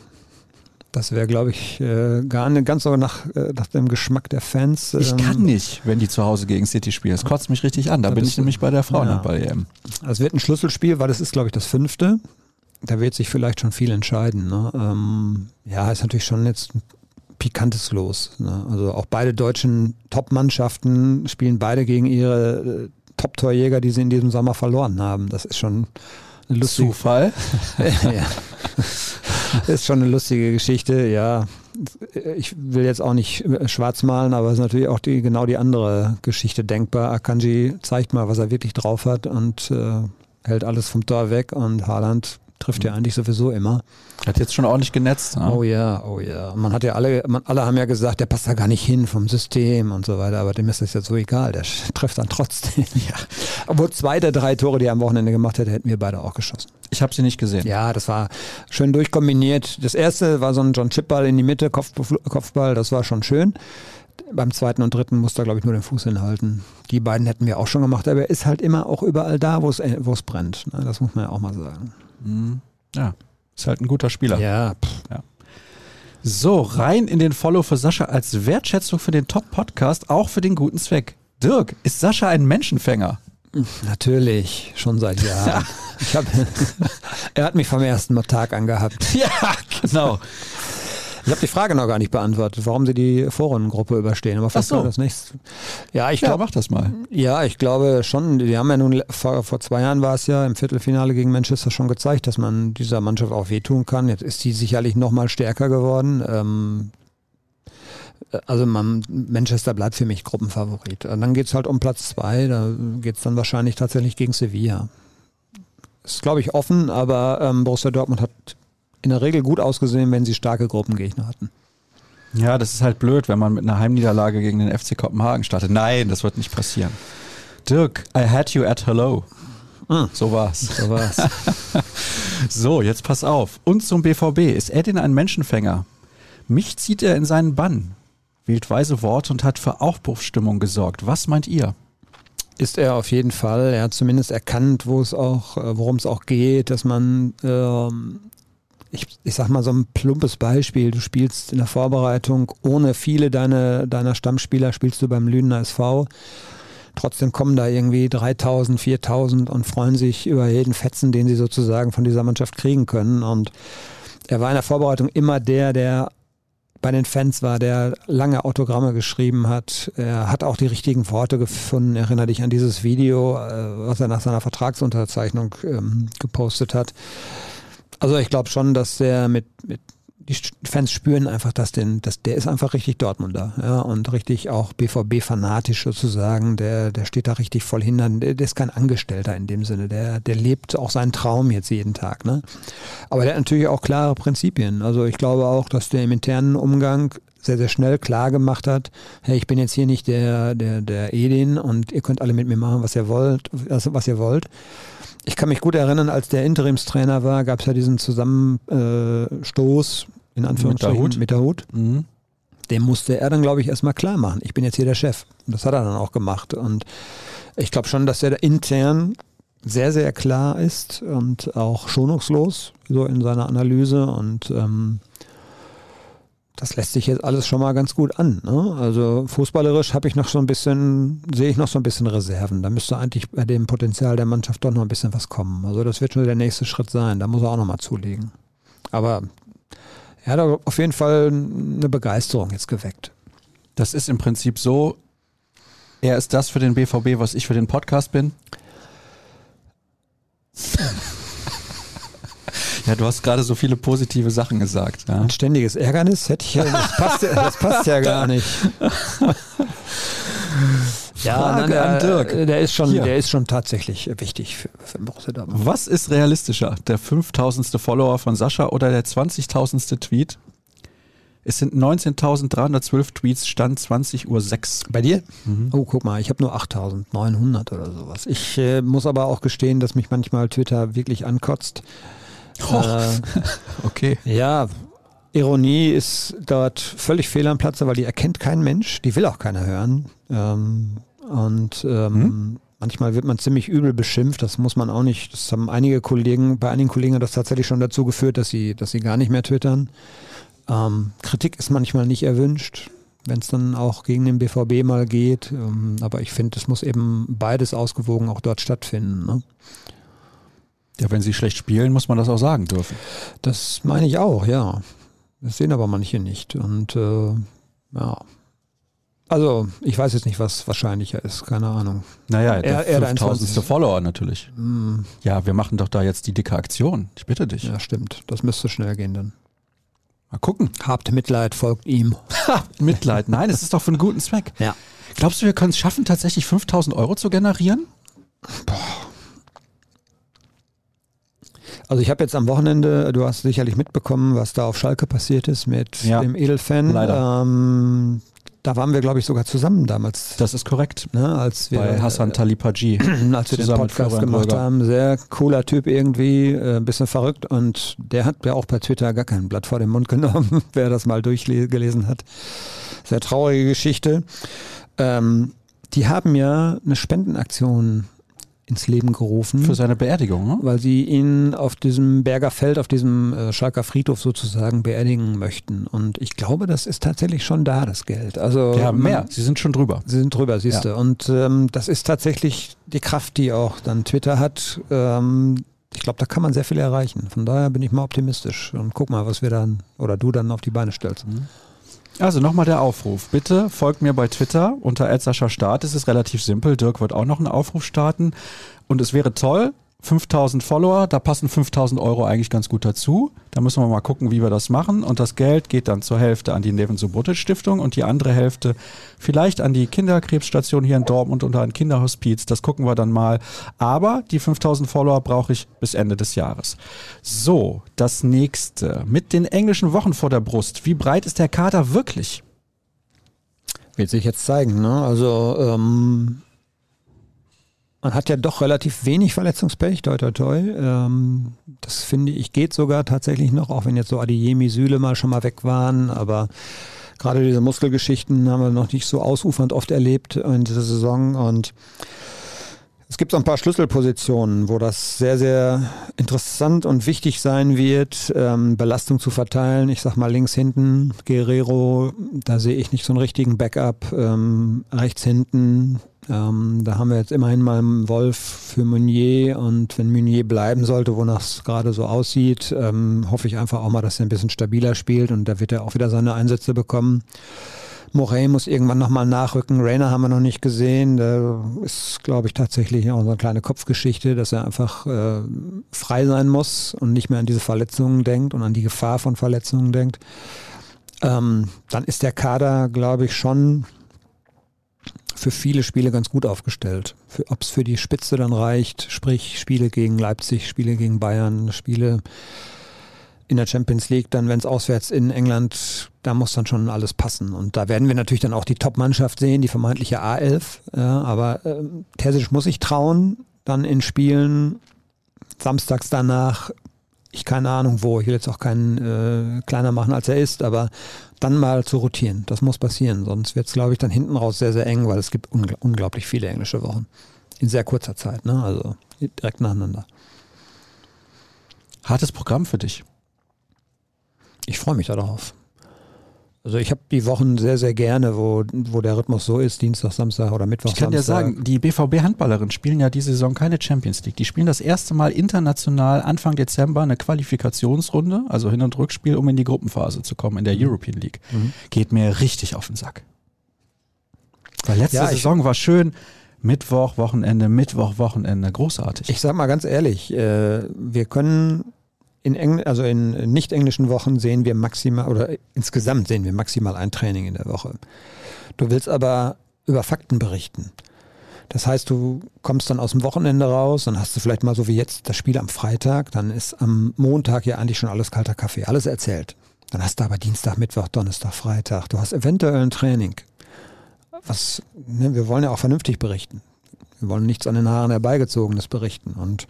Das wäre, glaube ich, äh, gar nicht ganz so nach, äh, nach dem Geschmack der Fans. Ähm ich kann nicht, wenn die zu Hause gegen City spielen. Das kotzt mich richtig an. Da bin ich nämlich bei der Frauenhandball-EM. Ja. Es wird ein Schlüsselspiel, weil das ist, glaube ich, das fünfte da wird sich vielleicht schon viel entscheiden. Ne? Ähm, ja, ist natürlich schon jetzt ein pikantes Los. Ne? Also auch beide deutschen Top-Mannschaften spielen beide gegen ihre äh, Top-Torjäger, die sie in diesem Sommer verloren haben. Das ist schon eine lustige Zufall. ja. ist schon eine lustige Geschichte, ja. Ich will jetzt auch nicht schwarz malen, aber es ist natürlich auch die, genau die andere Geschichte denkbar. Akanji zeigt mal, was er wirklich drauf hat und äh, hält alles vom Tor weg und Haaland trifft ja eigentlich sowieso immer. Hat jetzt schon ordentlich genetzt. Ne? Oh ja, oh ja. Man hat ja alle, man, alle haben ja gesagt, der passt da gar nicht hin vom System und so weiter, aber dem ist das ja so egal, der trifft dann trotzdem. Ja. Obwohl zwei der drei Tore, die er am Wochenende gemacht hätte, hätten wir beide auch geschossen. Ich habe sie nicht gesehen. Ja, das war schön durchkombiniert. Das erste war so ein John Chipball in die Mitte, Kopf, Kopfball, das war schon schön. Beim zweiten und dritten musste er, glaube ich, nur den Fuß hinhalten. Die beiden hätten wir auch schon gemacht, aber er ist halt immer auch überall da, wo es brennt. Ne? Das muss man ja auch mal sagen. Mhm. Ja. Ist halt ein guter Spieler. Ja, So, rein in den Follow für Sascha als Wertschätzung für den Top-Podcast, auch für den guten Zweck. Dirk, ist Sascha ein Menschenfänger? natürlich, schon seit Jahren. ich hab, er hat mich vom ersten Tag angehabt. Ja, genau. Ich habe die Frage noch gar nicht beantwortet, warum sie die Vorrundengruppe überstehen. Aber vielleicht Ach so. das nächste. Ja, ich Ja, glaube, mach das mal. ja, ich glaube schon. Die haben ja nun vor, vor zwei Jahren war es ja im Viertelfinale gegen Manchester schon gezeigt, dass man dieser Mannschaft auch wehtun kann. Jetzt ist die sicherlich noch mal stärker geworden. Ähm, also man, Manchester bleibt für mich Gruppenfavorit. Und dann geht es halt um Platz zwei. Da geht es dann wahrscheinlich tatsächlich gegen Sevilla. Ist, glaube ich, offen, aber ähm, Borussia Dortmund hat in der Regel gut ausgesehen, wenn sie starke Gruppengegner hatten. Ja, das ist halt blöd, wenn man mit einer Heimniederlage gegen den FC Kopenhagen startet. Nein, das wird nicht passieren. Dirk, I had you at hello. Ah. So war's. So war's. So, jetzt pass auf. Und zum BVB. Ist Edin ein Menschenfänger? Mich zieht er in seinen Bann. Wählt weise Worte und hat für Aufbruchsstimmung gesorgt. Was meint ihr? ist er auf jeden Fall. Er hat zumindest erkannt, wo es auch, äh, worum es auch geht, dass man, ähm, ich, ich sag mal so ein plumpes Beispiel, du spielst in der Vorbereitung ohne viele deine, deiner Stammspieler, spielst du beim Lünener SV. Trotzdem kommen da irgendwie 3000, 4000 und freuen sich über jeden Fetzen, den sie sozusagen von dieser Mannschaft kriegen können. Und er war in der Vorbereitung immer der, der bei den Fans war, der lange Autogramme geschrieben hat. Er hat auch die richtigen Worte gefunden. Erinnere dich an dieses Video, äh, was er nach seiner Vertragsunterzeichnung ähm, gepostet hat. Also ich glaube schon, dass er mit, mit die Fans spüren einfach, dass, den, dass der ist einfach richtig Dortmunder ja, und richtig auch BVB-fanatisch sozusagen. Der, der steht da richtig voll hinter. Der, der ist kein Angestellter in dem Sinne. Der, der lebt auch seinen Traum jetzt jeden Tag. Ne? Aber der hat natürlich auch klare Prinzipien. Also ich glaube auch, dass der im internen Umgang sehr, sehr schnell klar gemacht hat, hey, ich bin jetzt hier nicht der, der, der Edin und ihr könnt alle mit mir machen, was ihr wollt, was ihr wollt. Ich kann mich gut erinnern, als der Interimstrainer war, gab es ja diesen Zusammenstoß, in Anführungsstrichen, Hut. mit der Hut. Mhm. Dem musste er dann, glaube ich, erstmal klar machen. Ich bin jetzt hier der Chef. Und das hat er dann auch gemacht. Und ich glaube schon, dass er da intern sehr, sehr klar ist und auch schonungslos so in seiner Analyse. Und ähm, das lässt sich jetzt alles schon mal ganz gut an. Ne? Also fußballerisch habe ich noch so ein bisschen, sehe ich noch so ein bisschen Reserven. Da müsste eigentlich bei dem Potenzial der Mannschaft doch noch ein bisschen was kommen. Also das wird schon der nächste Schritt sein. Da muss er auch noch mal zulegen. Aber er hat auf jeden Fall eine Begeisterung jetzt geweckt. Das ist im Prinzip so, er ist das für den BVB, was ich für den Podcast bin. Ja, du hast gerade so viele positive Sachen gesagt. Ja. Ein ständiges Ärgernis hätte ich ja, das passt, ja- das passt ja gar nicht. Frage der, an Dirk. Der ist schon, Hier. der ist schon tatsächlich wichtig für, für Borussia Dortmund. Was ist realistischer? Der 5000. Follower von Sascha oder der 20.000. Tweet? Es sind 19.312 Tweets, Stand 20.06 Uhr. Bei dir? Oh, guck mal, ich habe nur 8.900 oder sowas. Ich äh, muss aber auch gestehen, dass mich manchmal Twitter wirklich ankotzt. Oh. Äh, Okay. ja, Ironie ist dort völlig fehl am Platze, weil die erkennt kein Mensch, die will auch keiner hören. Ähm, und ähm, manchmal wird man ziemlich übel beschimpft, das muss man auch nicht. Das haben einige Kollegen, bei einigen Kollegen hat das tatsächlich schon dazu geführt, dass sie, dass sie gar nicht mehr twittern. Ähm, Kritik ist manchmal nicht erwünscht, wenn es dann auch gegen den BVB mal geht. Ähm, aber ich finde, es muss eben beides ausgewogen auch dort stattfinden. Ne? Ja, wenn sie schlecht spielen, muss man das auch sagen dürfen. Das meine ich auch, ja. Das sehen aber manche nicht. Und äh, ja. Also, ich weiß jetzt nicht, was wahrscheinlicher ist, keine Ahnung. Naja, der Er- er der 5000. 21. Follower natürlich. Hm, Ja, wir machen doch da jetzt die dicke Aktion. Ich bitte dich. ja, stimmt. Das müsste schnell gehen dann. Mal gucken. Habt Mitleid, folgt ihm. Mitleid. Nein, es ist doch für einen guten Zweck. Ja. Glaubst du, wir können es schaffen, tatsächlich 5000 Euro zu generieren? Also ich habe jetzt am Wochenende, du hast sicherlich mitbekommen, was da auf Schalke passiert ist mit Ja, dem Edelfan. leider. Ähm, da waren wir, glaube ich, sogar zusammen damals, Das ist korrekt. ne, als wir, Bei Hassan Talipaji. als wir den Podcast gemacht Gröger. haben. Sehr cooler Typ irgendwie, äh, ein bisschen verrückt und der hat ja auch bei Twitter gar kein Blatt vor den Mund genommen, wer das mal durchgelesen hat. Sehr traurige Geschichte. Ähm, die haben ja eine Spendenaktion ins Leben gerufen. Für seine Beerdigung, ne? Weil sie ihn auf diesem Berger Feld, auf diesem äh, Schalker Friedhof sozusagen beerdigen möchten. Und ich glaube, das ist tatsächlich schon da, das Geld. Also ja, mehr. Sie sind schon drüber. Sie sind drüber, siehst ja. du. Und ähm, das ist tatsächlich die Kraft, die auch dann Twitter hat. Ähm, ich glaube, da kann man sehr viel erreichen. Von daher bin ich mal optimistisch und guck mal, was wir dann oder du dann auf die Beine stellst. Mhm. Also nochmal der Aufruf. Bitte folgt mir bei Twitter unter Start. Es ist relativ simpel. Dirk wird auch noch einen Aufruf starten. Und es wäre toll, 5000 Follower, da passen 5000 Euro eigentlich ganz gut dazu. Da müssen wir mal gucken, wie wir das machen. Und das Geld geht dann zur Hälfte an die Neven Subotic Stiftung und die andere Hälfte vielleicht an die Kinderkrebsstation hier in Dortmund und an Kinderhospiz. Das gucken wir dann mal. Aber die 5000 Follower brauche ich bis Ende des Jahres. So, das nächste. Mit den englischen Wochen vor der Brust. Wie breit ist der Kader wirklich? Wird sich jetzt zeigen. Ne? Also, ähm man hat ja doch relativ wenig Verletzungspech, toi toi toi. Ähm, das finde ich geht sogar tatsächlich noch, auch wenn jetzt so Adiyemi, Süle mal schon mal weg waren, aber gerade diese Muskelgeschichten haben wir noch nicht so ausufernd oft erlebt in dieser Saison und es gibt so ein paar Schlüsselpositionen, wo das sehr, sehr interessant und wichtig sein wird, ähm, Belastung zu verteilen. Ich sag mal links hinten, Guerrero, da sehe ich nicht so einen richtigen Backup. Ähm, rechts hinten, ähm, da haben wir jetzt immerhin mal einen Wolf für Meunier und wenn Meunier bleiben sollte, wonach es gerade so aussieht, ähm, hoffe ich einfach auch mal, dass er ein bisschen stabiler spielt und da wird er auch wieder seine Einsätze bekommen. Morey muss irgendwann nochmal nachrücken. Rainer haben wir noch nicht gesehen. Da ist, glaube ich, tatsächlich auch so eine kleine Kopfgeschichte, dass er einfach äh, frei sein muss und nicht mehr an diese Verletzungen denkt und an die Gefahr von Verletzungen denkt. Ähm, dann ist der Kader, glaube ich, schon für viele Spiele ganz gut aufgestellt. Ob es für die Spitze dann reicht, sprich Spiele gegen Leipzig, Spiele gegen Bayern, Spiele in der Champions League, dann wenn es auswärts in England, da muss dann schon alles passen. Und da werden wir natürlich dann auch die Top-Mannschaft sehen, die vermeintliche A11. Ja, aber äh, Terzic muss sich trauen, dann in Spielen samstags danach, ich keine Ahnung wo, ich will jetzt auch keinen äh, kleiner machen, als er ist, aber dann mal zu rotieren. Das muss passieren, sonst wird es, glaube ich, dann hinten raus sehr, sehr eng, weil es gibt ungl unglaublich viele englische Wochen. In sehr kurzer Zeit, ne? also direkt nacheinander. Hartes Programm für dich. Ich freue mich darauf. Also ich habe die Wochen sehr, sehr gerne, wo, wo der Rhythmus so ist, Dienstag, Samstag oder Mittwoch, Ich kann Samstag. dir sagen, die BVB-Handballerinnen spielen ja diese Saison keine Champions League. Die spielen das erste Mal international Anfang Dezember eine Qualifikationsrunde, also Hin- und Rückspiel, um in die Gruppenphase zu kommen in der mhm. European League. Mhm. Geht mir richtig auf den Sack. Weil letzte ja, Saison war schön, Mittwoch, Wochenende, Mittwoch, Wochenende, großartig. Ich sag mal ganz ehrlich, äh, wir können in Engl also in nicht englischen Wochen sehen wir maximal oder insgesamt sehen wir maximal ein Training in der Woche. Du willst aber über Fakten berichten. Das heißt, du kommst dann aus dem Wochenende raus, dann hast du vielleicht mal so wie jetzt das Spiel am Freitag, dann ist am Montag ja eigentlich schon alles kalter Kaffee, alles erzählt. Dann hast du aber Dienstag, Mittwoch, Donnerstag, Freitag. Du hast eventuell ein Training. Was, ne, wir wollen ja auch vernünftig berichten. Wir wollen nichts an den Haaren herbeigezogenes berichten. Und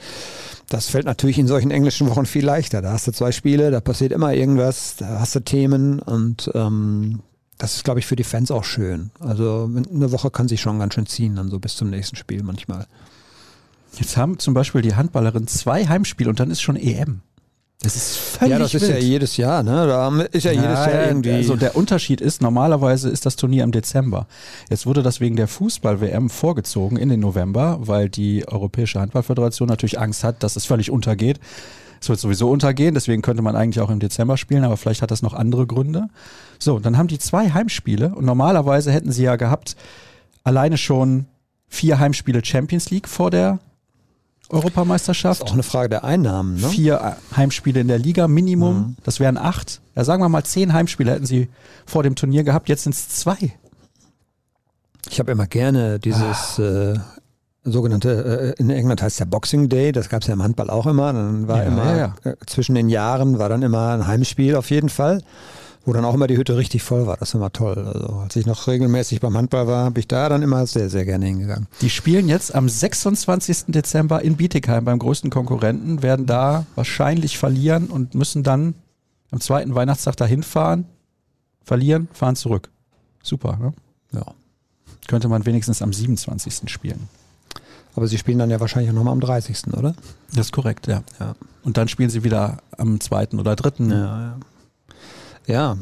das fällt natürlich in solchen englischen Wochen viel leichter. Da hast du zwei Spiele, da passiert immer irgendwas, da hast du Themen und ähm, das ist, glaube ich, für die Fans auch schön. Also eine Woche kann sich schon ganz schön ziehen, dann so bis zum nächsten Spiel manchmal. Jetzt haben zum Beispiel die Handballerinnen zwei Heimspiele und dann ist schon EM. Das ist völlig Ja, das ist wild. ja jedes Jahr, ne? Da ist ja jedes Jahr irgendwie. Also der Unterschied ist, normalerweise ist das Turnier im Dezember. Jetzt wurde das wegen der Fußball-WM vorgezogen in den November, weil die Europäische Handballföderation natürlich Angst hat, dass es völlig untergeht. Es wird sowieso untergehen, deswegen könnte man eigentlich auch im Dezember spielen, aber vielleicht hat das noch andere Gründe. So, dann haben die zwei Heimspiele und normalerweise hätten sie ja gehabt, alleine schon vier Heimspiele Champions League vor der Europameisterschaft. Das ist auch eine Frage der Einnahmen. Ne? Vier Heimspiele in der Liga, Minimum. Mhm. Das wären acht. Ja, sagen wir mal, zehn Heimspiele hätten sie vor dem Turnier gehabt. Jetzt sind es zwei. Ich habe immer gerne dieses ah. äh, sogenannte, äh, in England heißt es ja Boxing Day, das gab es ja im Handball auch immer. Dann war ja, immer, ja. Äh, zwischen den Jahren war dann immer ein Heimspiel auf jeden Fall wo dann auch immer die Hütte richtig voll war. Das war immer toll. Also als ich noch regelmäßig beim Handball war, bin ich da dann immer sehr, sehr gerne hingegangen. Die spielen jetzt am 26. Dezember in Bietigheim beim größten Konkurrenten, werden da wahrscheinlich verlieren und müssen dann am zweiten Weihnachtstag dahin fahren, verlieren, fahren zurück. Super, ne? Ja. Könnte man wenigstens am 27. spielen. Aber sie spielen dann ja wahrscheinlich auch nochmal am 30., oder? Das ist korrekt, ja. Ja. Und dann spielen sie wieder am zweiten oder dritten. Ja, ja. Ja,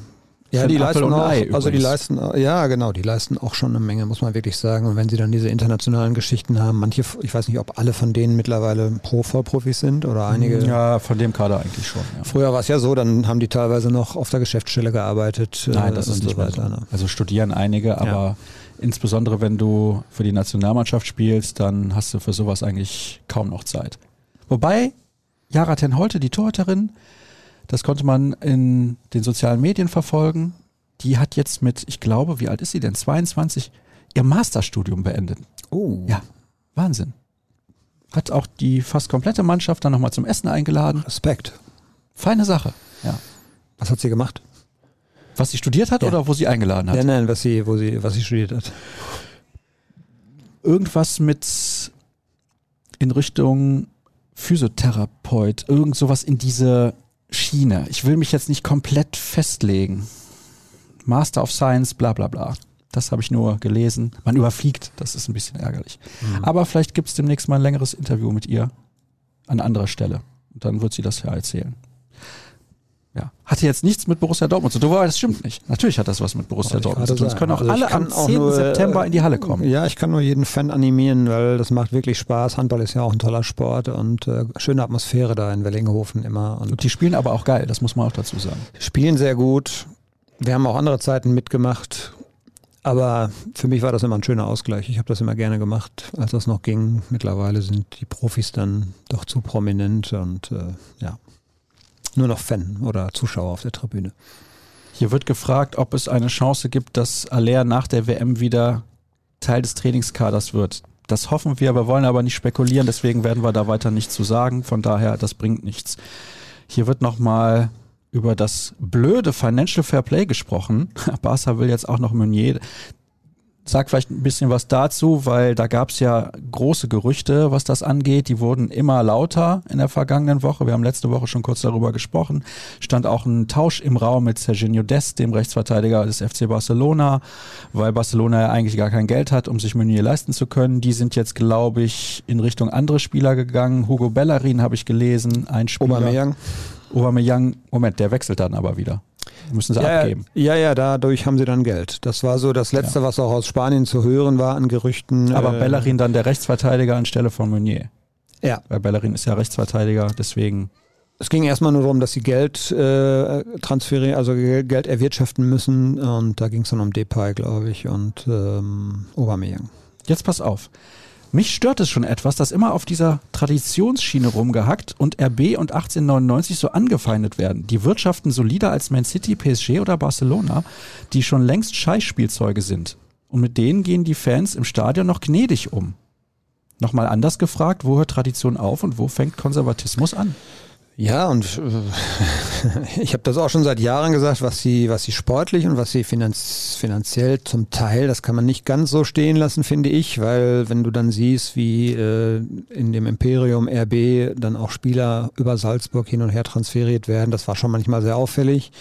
ja die Apfel leisten auch, Ei also die leisten, ja genau, die leisten auch schon eine Menge, muss man wirklich sagen. Und wenn sie dann diese internationalen Geschichten haben, manche, ich weiß nicht, ob alle von denen mittlerweile Pro Vollprofis sind oder einige. Ja, von dem Kader eigentlich schon. Ja. Früher war es ja so, dann haben die teilweise noch auf der Geschäftsstelle gearbeitet. Nein, äh, das ist nicht so mehr so. weiter. Ne? Also studieren einige, aber insbesondere wenn du für die Nationalmannschaft spielst, dann hast du für sowas eigentlich kaum noch Zeit. Wobei Jara Ten Holte, die Torhüterin, das konnte man in den sozialen Medien verfolgen. Die hat jetzt mit, ich glaube, wie alt ist sie denn? 22, ihr Masterstudium beendet. Oh, Ja, Wahnsinn. Hat auch die fast komplette Mannschaft dann nochmal zum Essen eingeladen. Respekt. Feine Sache. Ja. Was hat sie gemacht? Was sie studiert hat Ja. oder wo sie eingeladen hat? Ja, nein, was sie, wo sie, was sie studiert hat. irgendwas mit in Richtung Physiotherapeut, irgend sowas in diese Schiene. Ich will mich jetzt nicht komplett festlegen. Master of Science, bla bla bla. Das habe ich nur gelesen. Man überfliegt, das ist ein bisschen ärgerlich. Aber vielleicht gibt es demnächst mal ein längeres Interview mit ihr an anderer Stelle. Und dann wird sie das ja erzählen. Hatte jetzt nichts mit Borussia Dortmund zu tun, aber das stimmt nicht. Natürlich hat das was mit Borussia ich Dortmund zu tun. Es können auch Also alle am kann auch 10. nur, äh, September in die Halle kommen. Ja, ich kann nur jeden Fan animieren, weil das macht wirklich Spaß. Handball ist ja auch ein toller Sport und äh, schöne Atmosphäre da in Wellinghofen immer. Und Und die spielen aber auch geil, das muss man auch dazu sagen. spielen sehr gut. Wir haben auch andere Zeiten mitgemacht. Aber für mich war das immer ein schöner Ausgleich. Ich habe das immer gerne gemacht, als das noch ging. Mittlerweile sind die Profis dann doch zu prominent und äh, ja, nur noch Fan oder Zuschauer auf der Tribüne. Hier wird gefragt, ob es eine Chance gibt, dass Aller nach der WM wieder Teil des Trainingskaders wird. Das hoffen wir, wir wollen aber nicht spekulieren, deswegen werden wir da weiter nichts zu sagen. Von daher, das bringt nichts. Hier wird nochmal über das blöde Financial Fair Play gesprochen. Barca will jetzt auch noch Meunier. Sag vielleicht ein bisschen was dazu, weil da gab es ja große Gerüchte, was das angeht. Die wurden immer lauter in der vergangenen Woche. Wir haben letzte Woche schon kurz darüber gesprochen. Stand auch ein Tausch im Raum mit Serginho Dest, dem Rechtsverteidiger des FC Barcelona, weil Barcelona ja eigentlich gar kein Geld hat, um sich Meunier leisten zu können. Die sind jetzt, glaube ich, in Richtung andere Spieler gegangen. Hugo Bellerin habe ich gelesen, ein Spieler. Aubameyang. Aubameyang, Moment, der wechselt dann aber wieder. Müssen sie Ja, abgeben. ja, ja, dadurch haben sie dann Geld. Das war so das Letzte, was auch aus Spanien zu hören war an Gerüchten. Aber äh, Bellerin dann der Rechtsverteidiger anstelle von Meunier. Ja, Weil Bellerin ist ja Rechtsverteidiger, deswegen. es ging erstmal nur darum, dass sie Geld äh, transferieren, also Geld Geld erwirtschaften müssen. Und da ging es dann um Depay, glaube ich, und ähm, Aubameyang. Jetzt pass auf. Mich stört es schon etwas, dass immer auf dieser Traditionsschiene rumgehackt und RB und 1899 so angefeindet werden. Die wirtschaften solider als Man City, PSG oder Barcelona, die schon längst Scheißspielzeuge sind. Und mit denen gehen die Fans im Stadion noch gnädig um. Nochmal anders gefragt, wo hört Tradition auf und wo fängt Konservatismus an? Ja, und äh, ich habe das auch schon seit Jahren gesagt, was sie, was sie sportlich und was sie finanz, finanziell zum Teil, das kann man nicht ganz so stehen lassen, finde ich, weil wenn du dann siehst, wie äh, in dem Imperium RB dann auch Spieler über Salzburg hin und her transferiert werden, das war schon manchmal sehr auffällig.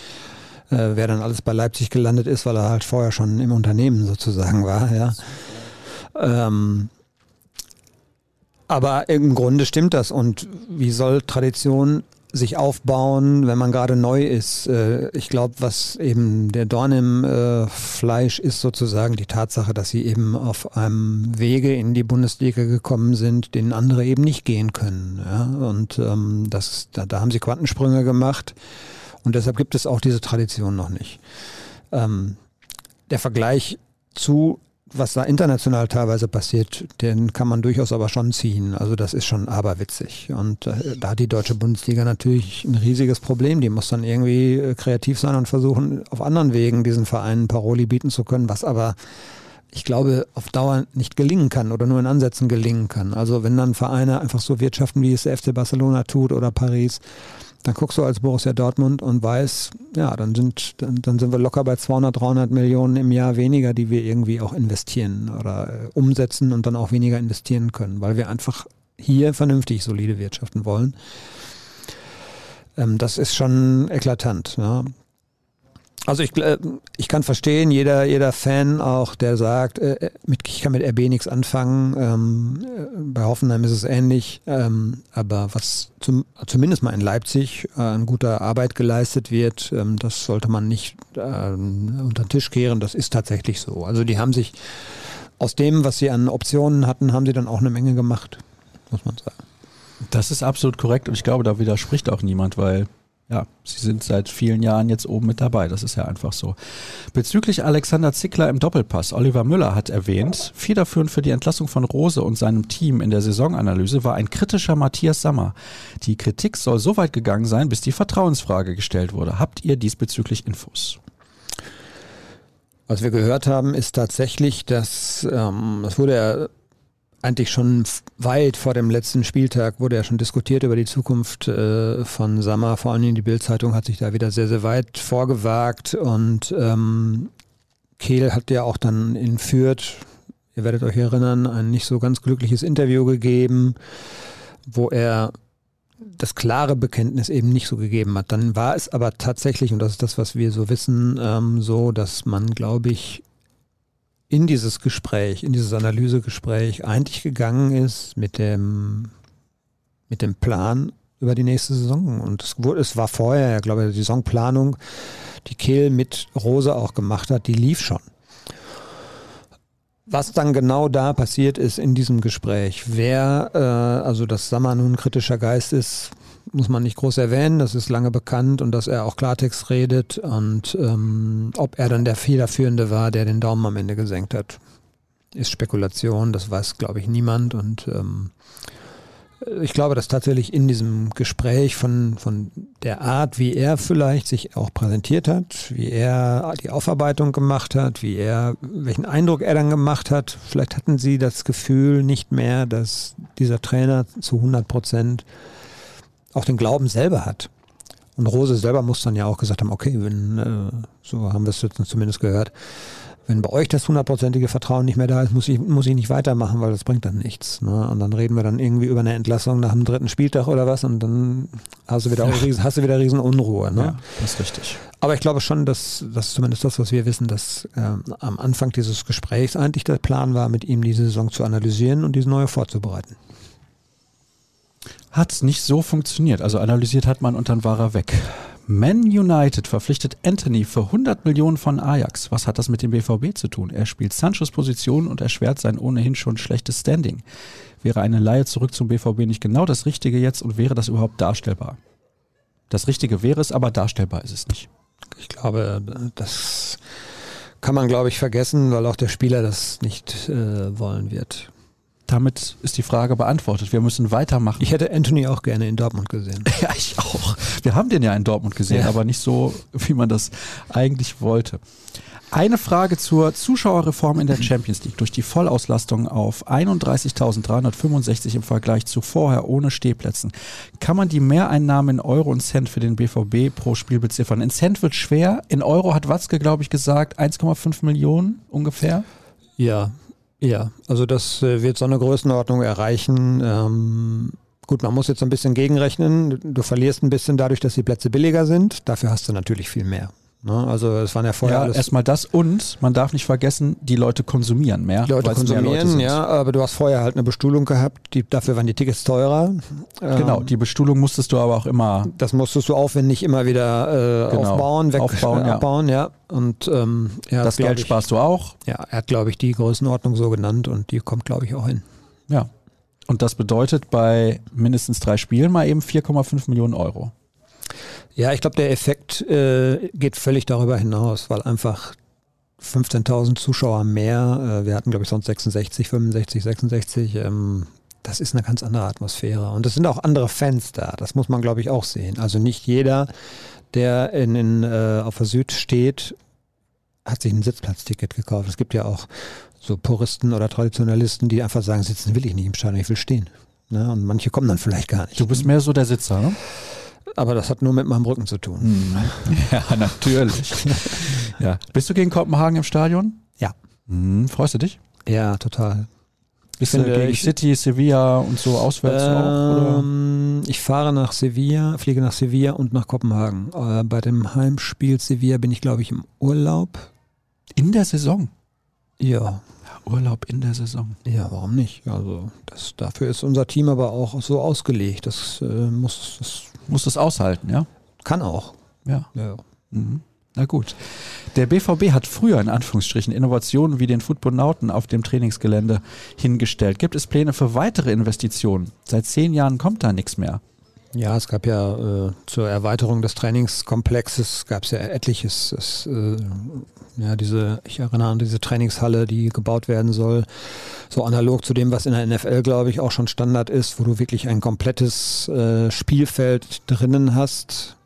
Äh, wer dann alles bei Leipzig gelandet ist, weil er halt vorher schon im Unternehmen sozusagen war, ja. Ähm, aber im Grunde stimmt das. Und wie soll Tradition sich aufbauen, wenn man gerade neu ist? Äh, Ich glaube, was eben der Dorn im äh, Fleisch ist sozusagen die Tatsache, dass sie eben auf einem Wege in die Bundesliga gekommen sind, den andere eben nicht gehen können. Und ähm, das, da, da haben sie Quantensprünge gemacht. Und deshalb gibt es auch diese Tradition noch nicht. Ähm, der Vergleich zu was da international teilweise passiert, den kann man durchaus aber schon ziehen. Also das ist schon aberwitzig. Und äh, da hat die deutsche Bundesliga natürlich ein riesiges Problem. Die muss dann irgendwie äh, kreativ sein und versuchen, auf anderen Wegen diesen Vereinen Paroli bieten zu können, was aber ich glaube, auf Dauer nicht gelingen kann oder nur in Ansätzen gelingen kann. Also wenn dann Vereine einfach so wirtschaften, wie es der FC Barcelona tut oder Paris, dann guckst du als Borussia Dortmund und weißt, ja, dann sind, dann, dann sind wir locker bei 200, 300 Millionen im Jahr weniger, die wir irgendwie auch investieren oder äh, umsetzen und dann auch weniger investieren können, weil wir einfach hier vernünftig solide wirtschaften wollen. Ähm, das ist schon eklatant. Ja. Also ich, äh, ich kann verstehen, jeder, jeder Fan auch, der sagt, äh, mit, ich kann mit RB nichts anfangen. Ähm, äh, bei Hoffenheim ist es ähnlich. Ähm, aber was zum, zumindest mal in Leipzig äh, an guter Arbeit geleistet wird, ähm, das sollte man nicht äh, unter den Tisch kehren. Das ist tatsächlich so. Also die haben sich aus dem, was sie an Optionen hatten, haben sie dann auch eine Menge gemacht, muss man sagen. Das ist absolut korrekt und ich glaube, da widerspricht auch niemand, weil ja, sie sind seit vielen Jahren jetzt oben mit dabei. Das ist ja einfach so. Bezüglich Alexander Zickler im Doppelpass. Oliver Müller hat erwähnt, federführend für die Entlassung von Rose und seinem Team in der Saisonanalyse war ein kritischer Matthias Sammer. Die Kritik soll so weit gegangen sein, bis die Vertrauensfrage gestellt wurde. Habt ihr diesbezüglich Infos? Was wir gehört haben, ist tatsächlich, dass ähm, es wurde ja eigentlich schon weit vor dem letzten Spieltag wurde ja schon diskutiert über die Zukunft äh, von Sammer. Vor allem die Bildzeitung hat sich da wieder sehr, sehr weit vorgewagt und ähm, Kehl hat ja auch dann in Fürth, ihr werdet euch erinnern, ein nicht so ganz glückliches Interview gegeben, wo er das klare Bekenntnis eben nicht so gegeben hat. Dann war es aber tatsächlich, und das ist das, was wir so wissen, ähm, so, dass man, glaube ich, in dieses Gespräch, in dieses Analysegespräch eigentlich gegangen ist mit dem, mit dem Plan über die nächste Saison. Und es, wurde, es war vorher, glaube ich, die Saisonplanung, die Kehl mit Rose auch gemacht hat, die lief schon. Was dann genau da passiert ist in diesem Gespräch, wer, äh, also dass Sammer nun kritischer Geist ist, muss man nicht groß erwähnen, das ist lange bekannt und dass er auch Klartext redet und ähm, ob er dann der Federführende war, der den Daumen am Ende gesenkt hat, ist Spekulation, das weiß glaube ich niemand und ähm, ich glaube, dass tatsächlich in diesem Gespräch von, von der Art, wie er vielleicht sich auch präsentiert hat, wie er die Aufarbeitung gemacht hat, wie er, welchen Eindruck er dann gemacht hat, vielleicht hatten sie das Gefühl nicht mehr, dass dieser Trainer zu 100 Prozent auch den Glauben selber hat. Und Rose selber muss dann ja auch gesagt haben, okay, wenn, äh, so haben wir es jetzt zumindest gehört, wenn bei euch das hundertprozentige Vertrauen nicht mehr da ist, muss ich, muss ich nicht weitermachen, weil das bringt dann nichts. Ne? Und dann reden wir dann irgendwie über eine Entlassung nach dem dritten Spieltag oder was und dann hast du wieder, ja. riesen, hast du wieder riesen Unruhe. Ne? Ja, das ist richtig. Aber ich glaube schon, dass das ist zumindest das, was wir wissen, dass ähm, am Anfang dieses Gesprächs eigentlich der Plan war, mit ihm diese Saison zu analysieren und diese neue vorzubereiten hat nicht so funktioniert. Also analysiert hat man und dann war er weg. Man United verpflichtet Anthony für 100 Millionen von Ajax. Was hat das mit dem BVB zu tun? Er spielt Sanchos Position und erschwert sein ohnehin schon schlechtes Standing. Wäre eine Laie zurück zum BVB nicht genau das Richtige jetzt und wäre das überhaupt darstellbar? Das Richtige wäre es, aber darstellbar ist es nicht. Ich glaube, das kann man, glaube ich, vergessen, weil auch der Spieler das nicht äh, wollen wird damit ist die Frage beantwortet. Wir müssen weitermachen. Ich hätte Anthony auch gerne in Dortmund gesehen. ja, ich auch. Wir haben den ja in Dortmund gesehen, ja. aber nicht so, wie man das eigentlich wollte. Eine Frage zur Zuschauerreform in der Champions League. Durch die Vollauslastung auf 31.365 im Vergleich zu vorher ohne Stehplätzen kann man die Mehreinnahmen in Euro und Cent für den BVB pro Spiel beziffern. In Cent wird schwer. In Euro hat Watzke, glaube ich, gesagt 1,5 Millionen ungefähr. Ja, ja, also das äh, wird so eine Größenordnung erreichen. Ähm, gut, man muss jetzt ein bisschen gegenrechnen. Du verlierst ein bisschen dadurch, dass die Plätze billiger sind. Dafür hast du natürlich viel mehr. Ne? Also es waren ja vorher ja. Erstmal das und man darf nicht vergessen, die Leute konsumieren mehr. Die Leute konsumieren, Leute ja, aber du hast vorher halt eine Bestuhlung gehabt, die, dafür waren die Tickets teurer. Genau, ähm, die Bestuhlung musstest du aber auch immer. Das musstest du aufwendig immer wieder äh, genau, aufbauen, weg, aufbauen, äh, abbauen, ja. ja. Und ähm, ja, das Geld ich, sparst du auch. Ja, er hat, glaube ich, die Größenordnung so genannt und die kommt, glaube ich, auch hin. Ja. Und das bedeutet bei mindestens drei Spielen mal eben 4,5 Millionen Euro. Ja, ich glaube, der Effekt äh, geht völlig darüber hinaus, weil einfach 15.000 Zuschauer mehr, äh, wir hatten glaube ich sonst 66, 65, 66, ähm, das ist eine ganz andere Atmosphäre. Und es sind auch andere Fans da, das muss man glaube ich auch sehen. Also nicht jeder, der in, in, äh, auf der Süd steht, hat sich ein Sitzplatzticket gekauft. Es gibt ja auch so Puristen oder Traditionalisten, die einfach sagen, sitzen will ich nicht im Stadion, ich will stehen. Ne? Und manche kommen dann vielleicht gar nicht. Du bist mehr so der Sitzer, ne? Aber das hat nur mit meinem Rücken zu tun. Hm. Ja, natürlich. ja. Bist du gegen Kopenhagen im Stadion? Ja. Hm, freust du dich? Ja, total. Bist du gegen ich, City, Sevilla und so auswärts ähm, auch? Oder? Ich fahre nach Sevilla, fliege nach Sevilla und nach Kopenhagen. Äh, bei dem Heimspiel Sevilla bin ich, glaube ich, im Urlaub. In der Saison? Ja. Urlaub in der Saison. Ja, warum nicht? Also das, dafür ist unser Team aber auch so ausgelegt. Das äh, muss das muss das aushalten, ja? Kann auch. Ja. ja. Mhm. Na gut. Der BVB hat früher in Anführungsstrichen Innovationen wie den Footbonauten auf dem Trainingsgelände hingestellt. Gibt es Pläne für weitere Investitionen? Seit zehn Jahren kommt da nichts mehr. Ja, es gab ja äh, zur Erweiterung des Trainingskomplexes gab es ja etliches. Es, äh, ja, diese, ich erinnere an diese Trainingshalle, die gebaut werden soll, so analog zu dem, was in der NFL, glaube ich, auch schon Standard ist, wo du wirklich ein komplettes äh, Spielfeld drinnen hast,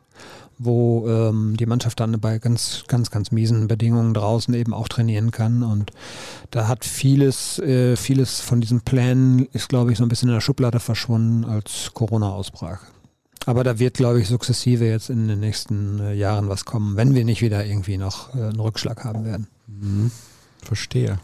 wo ähm, die Mannschaft dann bei ganz, ganz, ganz miesen Bedingungen draußen eben auch trainieren kann. Und da hat vieles, äh, vieles von diesen Plänen ist, glaube ich, so ein bisschen in der Schublade verschwunden, als Corona ausbrach. Aber da wird, glaube ich, sukzessive jetzt in den nächsten äh, Jahren was kommen, wenn wir nicht wieder irgendwie noch äh, einen Rückschlag haben werden. Mhm. Verstehe.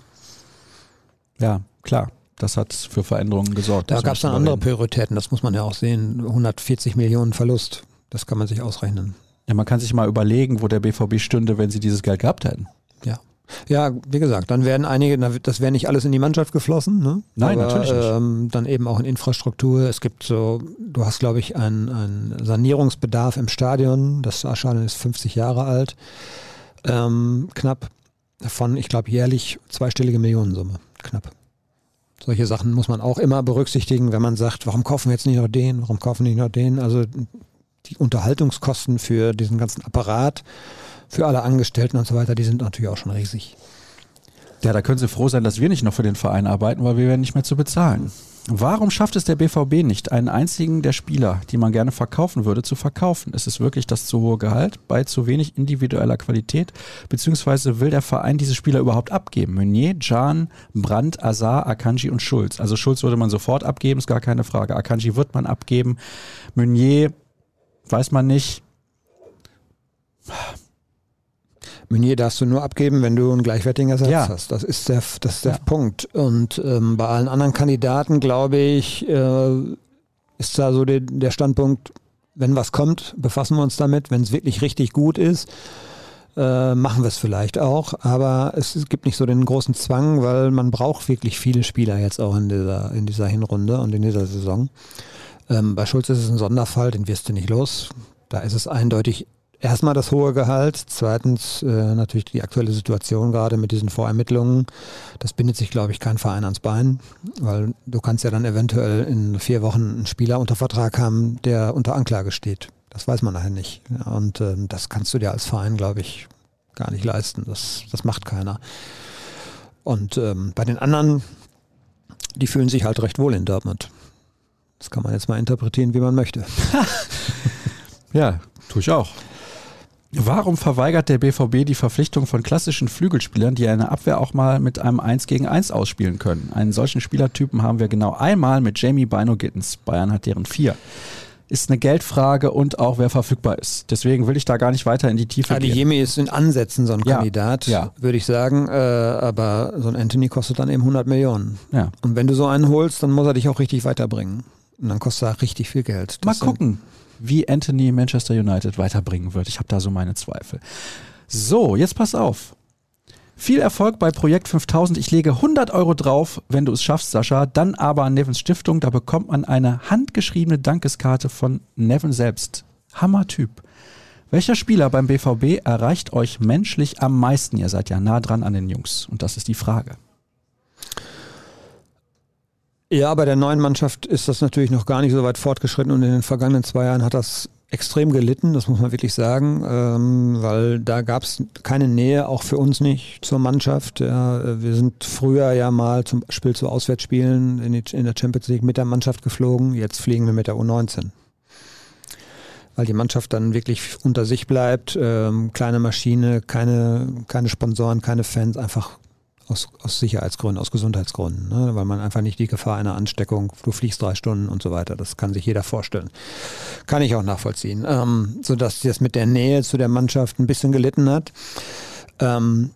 Ja, klar. Das hat für Veränderungen gesorgt. Da gab es dann andere Prioritäten, das muss man ja auch sehen. 140 Millionen Verlust, das kann man sich ausrechnen. Ja, man kann sich mal überlegen, wo der BVB stünde, wenn sie dieses Geld gehabt hätten. Ja. Ja, wie gesagt, dann werden einige, das wäre nicht alles in die Mannschaft geflossen, ne? Nein, Aber, natürlich nicht. Ähm, dann eben auch in Infrastruktur. Es gibt so, du hast, glaube ich, einen, einen Sanierungsbedarf im Stadion. Das Stadion ist 50 Jahre alt. Ähm, knapp von, ich glaube, jährlich zweistellige Millionensumme. Knapp. Solche Sachen muss man auch immer berücksichtigen, wenn man sagt, warum kaufen wir jetzt nicht noch den, warum kaufen wir nicht noch den? Also die Unterhaltungskosten für diesen ganzen Apparat für alle Angestellten und so weiter, die sind natürlich auch schon riesig. Ja, da können Sie froh sein, dass wir nicht noch für den Verein arbeiten, weil wir werden nicht mehr zu bezahlen. Warum schafft es der BVB nicht, einen einzigen der Spieler, die man gerne verkaufen würde, zu verkaufen? Ist es wirklich das zu hohe Gehalt bei zu wenig individueller Qualität? Beziehungsweise will der Verein diese Spieler überhaupt abgeben? Meunier, Can, Brandt, Azar, Akanji und Schulz. Also Schulz würde man sofort abgeben, ist gar keine Frage. Akanji wird man abgeben. Meunier weiß man nicht. Meunier darfst du nur abgeben, wenn du einen gleichwertigen Ersatz ja. hast. Das ist der, das ist der ja. Punkt. Und ähm, bei allen anderen Kandidaten, glaube ich, äh, ist da so der, der Standpunkt, wenn was kommt, befassen wir uns damit. Wenn es wirklich richtig gut ist, äh, machen wir es vielleicht auch. Aber es, es, gibt nicht so den großen Zwang, weil man braucht wirklich viele Spieler jetzt auch in dieser, in dieser Hinrunde und in dieser Saison. Ähm, bei Schulz ist es ein Sonderfall, den wirst du nicht los. Da ist es eindeutig erstmal das hohe Gehalt, zweitens äh, natürlich die aktuelle Situation gerade mit diesen Vorermittlungen. Das bindet sich, glaube ich, kein Verein ans Bein, weil du kannst ja dann eventuell in vier Wochen einen Spieler unter Vertrag haben, der unter Anklage steht. Das weiß man nachher nicht. Und äh, das kannst du dir als Verein, glaube ich, gar nicht leisten. Das, das macht keiner. Und ähm, bei den anderen, die fühlen sich halt recht wohl in Dortmund. Das kann man jetzt mal interpretieren, wie man möchte. ja, tue ich auch. Warum verweigert der BVB die Verpflichtung von klassischen Flügelspielern, die eine Abwehr auch mal mit einem 1 gegen 1 ausspielen können? Einen solchen Spielertypen haben wir genau einmal mit Jamie Bino Gittens. Bayern hat deren vier. Ist eine Geldfrage und auch wer verfügbar ist. Deswegen will ich da gar nicht weiter in die Tiefe Adi gehen. Jemi ist in Ansätzen so ein ja, Kandidat, ja. würde ich sagen. Äh, aber so ein Anthony kostet dann eben 100 Millionen. Ja. Und wenn du so einen holst, dann muss er dich auch richtig weiterbringen. Und dann kostet er richtig viel Geld. Das mal gucken wie Anthony Manchester United weiterbringen wird. Ich habe da so meine Zweifel. So, jetzt pass auf. Viel Erfolg bei Projekt 5000. Ich lege 100 Euro drauf, wenn du es schaffst, Sascha. Dann aber an Nevens Stiftung. Da bekommt man eine handgeschriebene Dankeskarte von Neven selbst. Hammer-Typ. Welcher Spieler beim BVB erreicht euch menschlich am meisten? Ihr seid ja nah dran an den Jungs. Und das ist die Frage. Ja, bei der neuen Mannschaft ist das natürlich noch gar nicht so weit fortgeschritten und in den vergangenen zwei Jahren hat das extrem gelitten, das muss man wirklich sagen, ähm, weil da gab es keine Nähe, auch für uns nicht zur Mannschaft. Ja, wir sind früher ja mal zum Beispiel zu Auswärtsspielen in, die, in der Champions League mit der Mannschaft geflogen, jetzt fliegen wir mit der U19 weil die Mannschaft dann wirklich unter sich bleibt, ähm, kleine Maschine, keine, keine Sponsoren, keine Fans, einfach aus, aus Sicherheitsgründen, aus Gesundheitsgründen, ne? weil man einfach nicht die Gefahr einer Ansteckung, du fliegst drei Stunden und so weiter, das kann sich jeder vorstellen. Kann ich auch nachvollziehen. Ähm, sodass das mit der Nähe zu der Mannschaft ein bisschen gelitten hat. Ähm,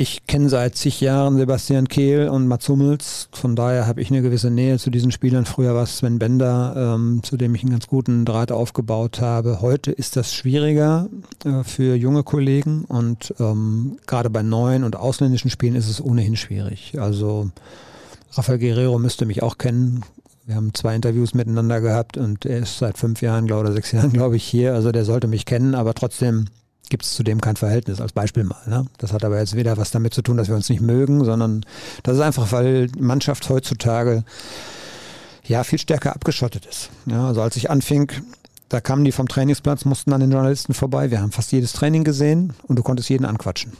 ich kenne seit zig Jahren Sebastian Kehl und Mats Hummels. Von daher habe ich eine gewisse Nähe zu diesen Spielern. Früher war es Sven Bender, ähm, zu dem ich einen ganz guten Draht aufgebaut habe. Heute ist das schwieriger äh, für junge Kollegen und ähm, gerade bei neuen und ausländischen Spielen ist es ohnehin schwierig. Also Rafael Guerrero müsste mich auch kennen. Wir haben zwei Interviews miteinander gehabt und er ist seit fünf Jahren glaub, oder sechs Jahren, glaube ich, hier. Also der sollte mich kennen, aber trotzdem gibt es zudem kein Verhältnis, als Beispiel mal. Ne? Das hat aber jetzt weder was damit zu tun, dass wir uns nicht mögen, sondern das ist einfach, weil die Mannschaft heutzutage ja viel stärker abgeschottet ist. Ja, also als ich anfing, da kamen die vom Trainingsplatz, mussten an den Journalisten vorbei. Wir haben fast jedes Training gesehen und du konntest jeden anquatschen.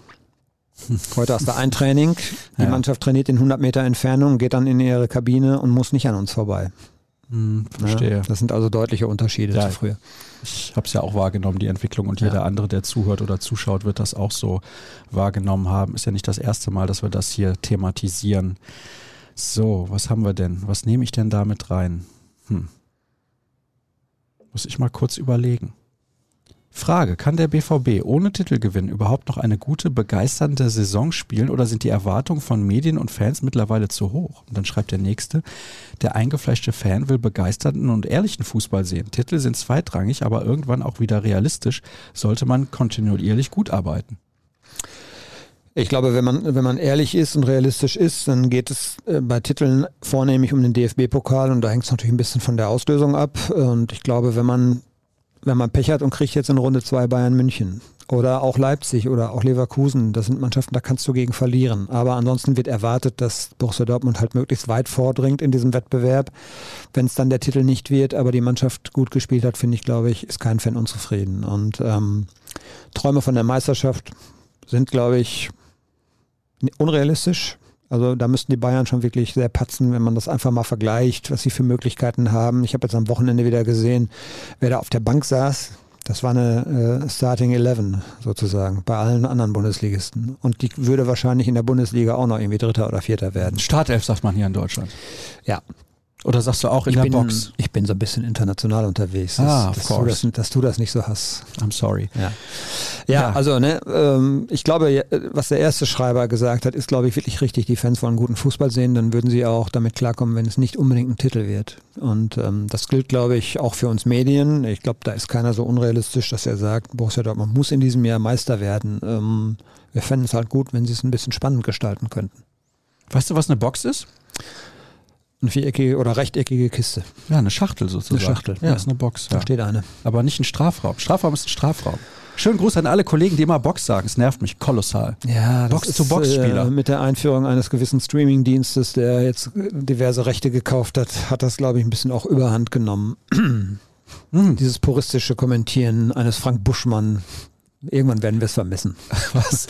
Heute hast du ein Training, die ja. Mannschaft trainiert in 100 Meter Entfernung, geht dann in ihre Kabine und muss nicht an uns vorbei. Hm, verstehe. Ja, das sind also deutliche Unterschiede ja, zu früher. Ich habe es ja auch wahrgenommen, die Entwicklung, und jeder andere, der zuhört oder zuschaut, wird das auch so wahrgenommen haben. Ist ja nicht das erste Mal, dass wir das hier thematisieren. So, was haben wir denn? Was nehme ich denn da mit rein? Hm. Muss ich mal kurz überlegen. Frage, kann der BVB ohne Titelgewinn überhaupt noch eine gute, begeisternde Saison spielen oder sind die Erwartungen von Medien und Fans mittlerweile zu hoch? Und dann schreibt der nächste, der eingefleischte Fan will begeisterten und ehrlichen Fußball sehen. Titel sind zweitrangig, aber irgendwann auch wieder realistisch, sollte man kontinuierlich gut arbeiten. Ich glaube, wenn man, wenn man ehrlich ist und realistisch ist, dann geht es äh, bei Titeln vornehmlich um den DFB-Pokal und da hängt es natürlich ein bisschen von der Auslösung ab. Und ich glaube, wenn man wenn man Pech hat und kriegt jetzt in Runde zwei Bayern München oder auch Leipzig oder auch Leverkusen, das sind Mannschaften, da kannst du gegen verlieren. Aber ansonsten wird erwartet, dass Borussia Dortmund halt möglichst weit vordringt in diesem Wettbewerb. Wenn es dann der Titel nicht wird, aber die Mannschaft gut gespielt hat, finde ich, glaube ich, ist kein Fan unzufrieden. Und ähm, Träume von der Meisterschaft sind, glaube ich, unrealistisch. Also da müssten die Bayern schon wirklich sehr patzen, wenn man das einfach mal vergleicht, was sie für Möglichkeiten haben. Ich habe jetzt am Wochenende wieder gesehen, wer da auf der Bank saß. Das war eine äh, Starting Eleven sozusagen bei allen anderen Bundesligisten. Und die würde wahrscheinlich in der Bundesliga auch noch irgendwie Dritter oder Vierter werden. Startelf sagt man hier in Deutschland. Ja, oder sagst du auch in ich der bin, Box? Ich bin so ein bisschen international unterwegs. Das, ah, of dass, course. Du das, dass du das nicht so hast. I'm sorry. Ja, ja, ja. also ne, ähm, ich glaube, was der erste Schreiber gesagt hat, ist, glaube ich, wirklich richtig. Die Fans wollen guten Fußball sehen, dann würden sie auch damit klarkommen, wenn es nicht unbedingt ein Titel wird. Und ähm, das gilt, glaube ich, auch für uns Medien. Ich glaube, da ist keiner so unrealistisch, dass er sagt, Borussia Dortmund muss in diesem Jahr Meister werden. Ähm, wir fänden es halt gut, wenn sie es ein bisschen spannend gestalten könnten. Weißt du, was eine Box ist? Eine viereckige oder rechteckige Kiste. Ja, eine Schachtel sozusagen. Eine Schachtel. Ja, ja. ist eine Box. Da steht eine. Aber nicht ein Strafraum. Strafraum ist ein Strafraum. Schönen Gruß an alle Kollegen, die immer Box sagen. Es nervt mich kolossal. Ja, Box zu Box-Spieler. Äh, mit der Einführung eines gewissen Streaming-Dienstes, der jetzt diverse Rechte gekauft hat, hat das, glaube ich, ein bisschen auch überhand genommen. Dieses puristische Kommentieren eines Frank Buschmann Irgendwann werden wir es vermissen. Was?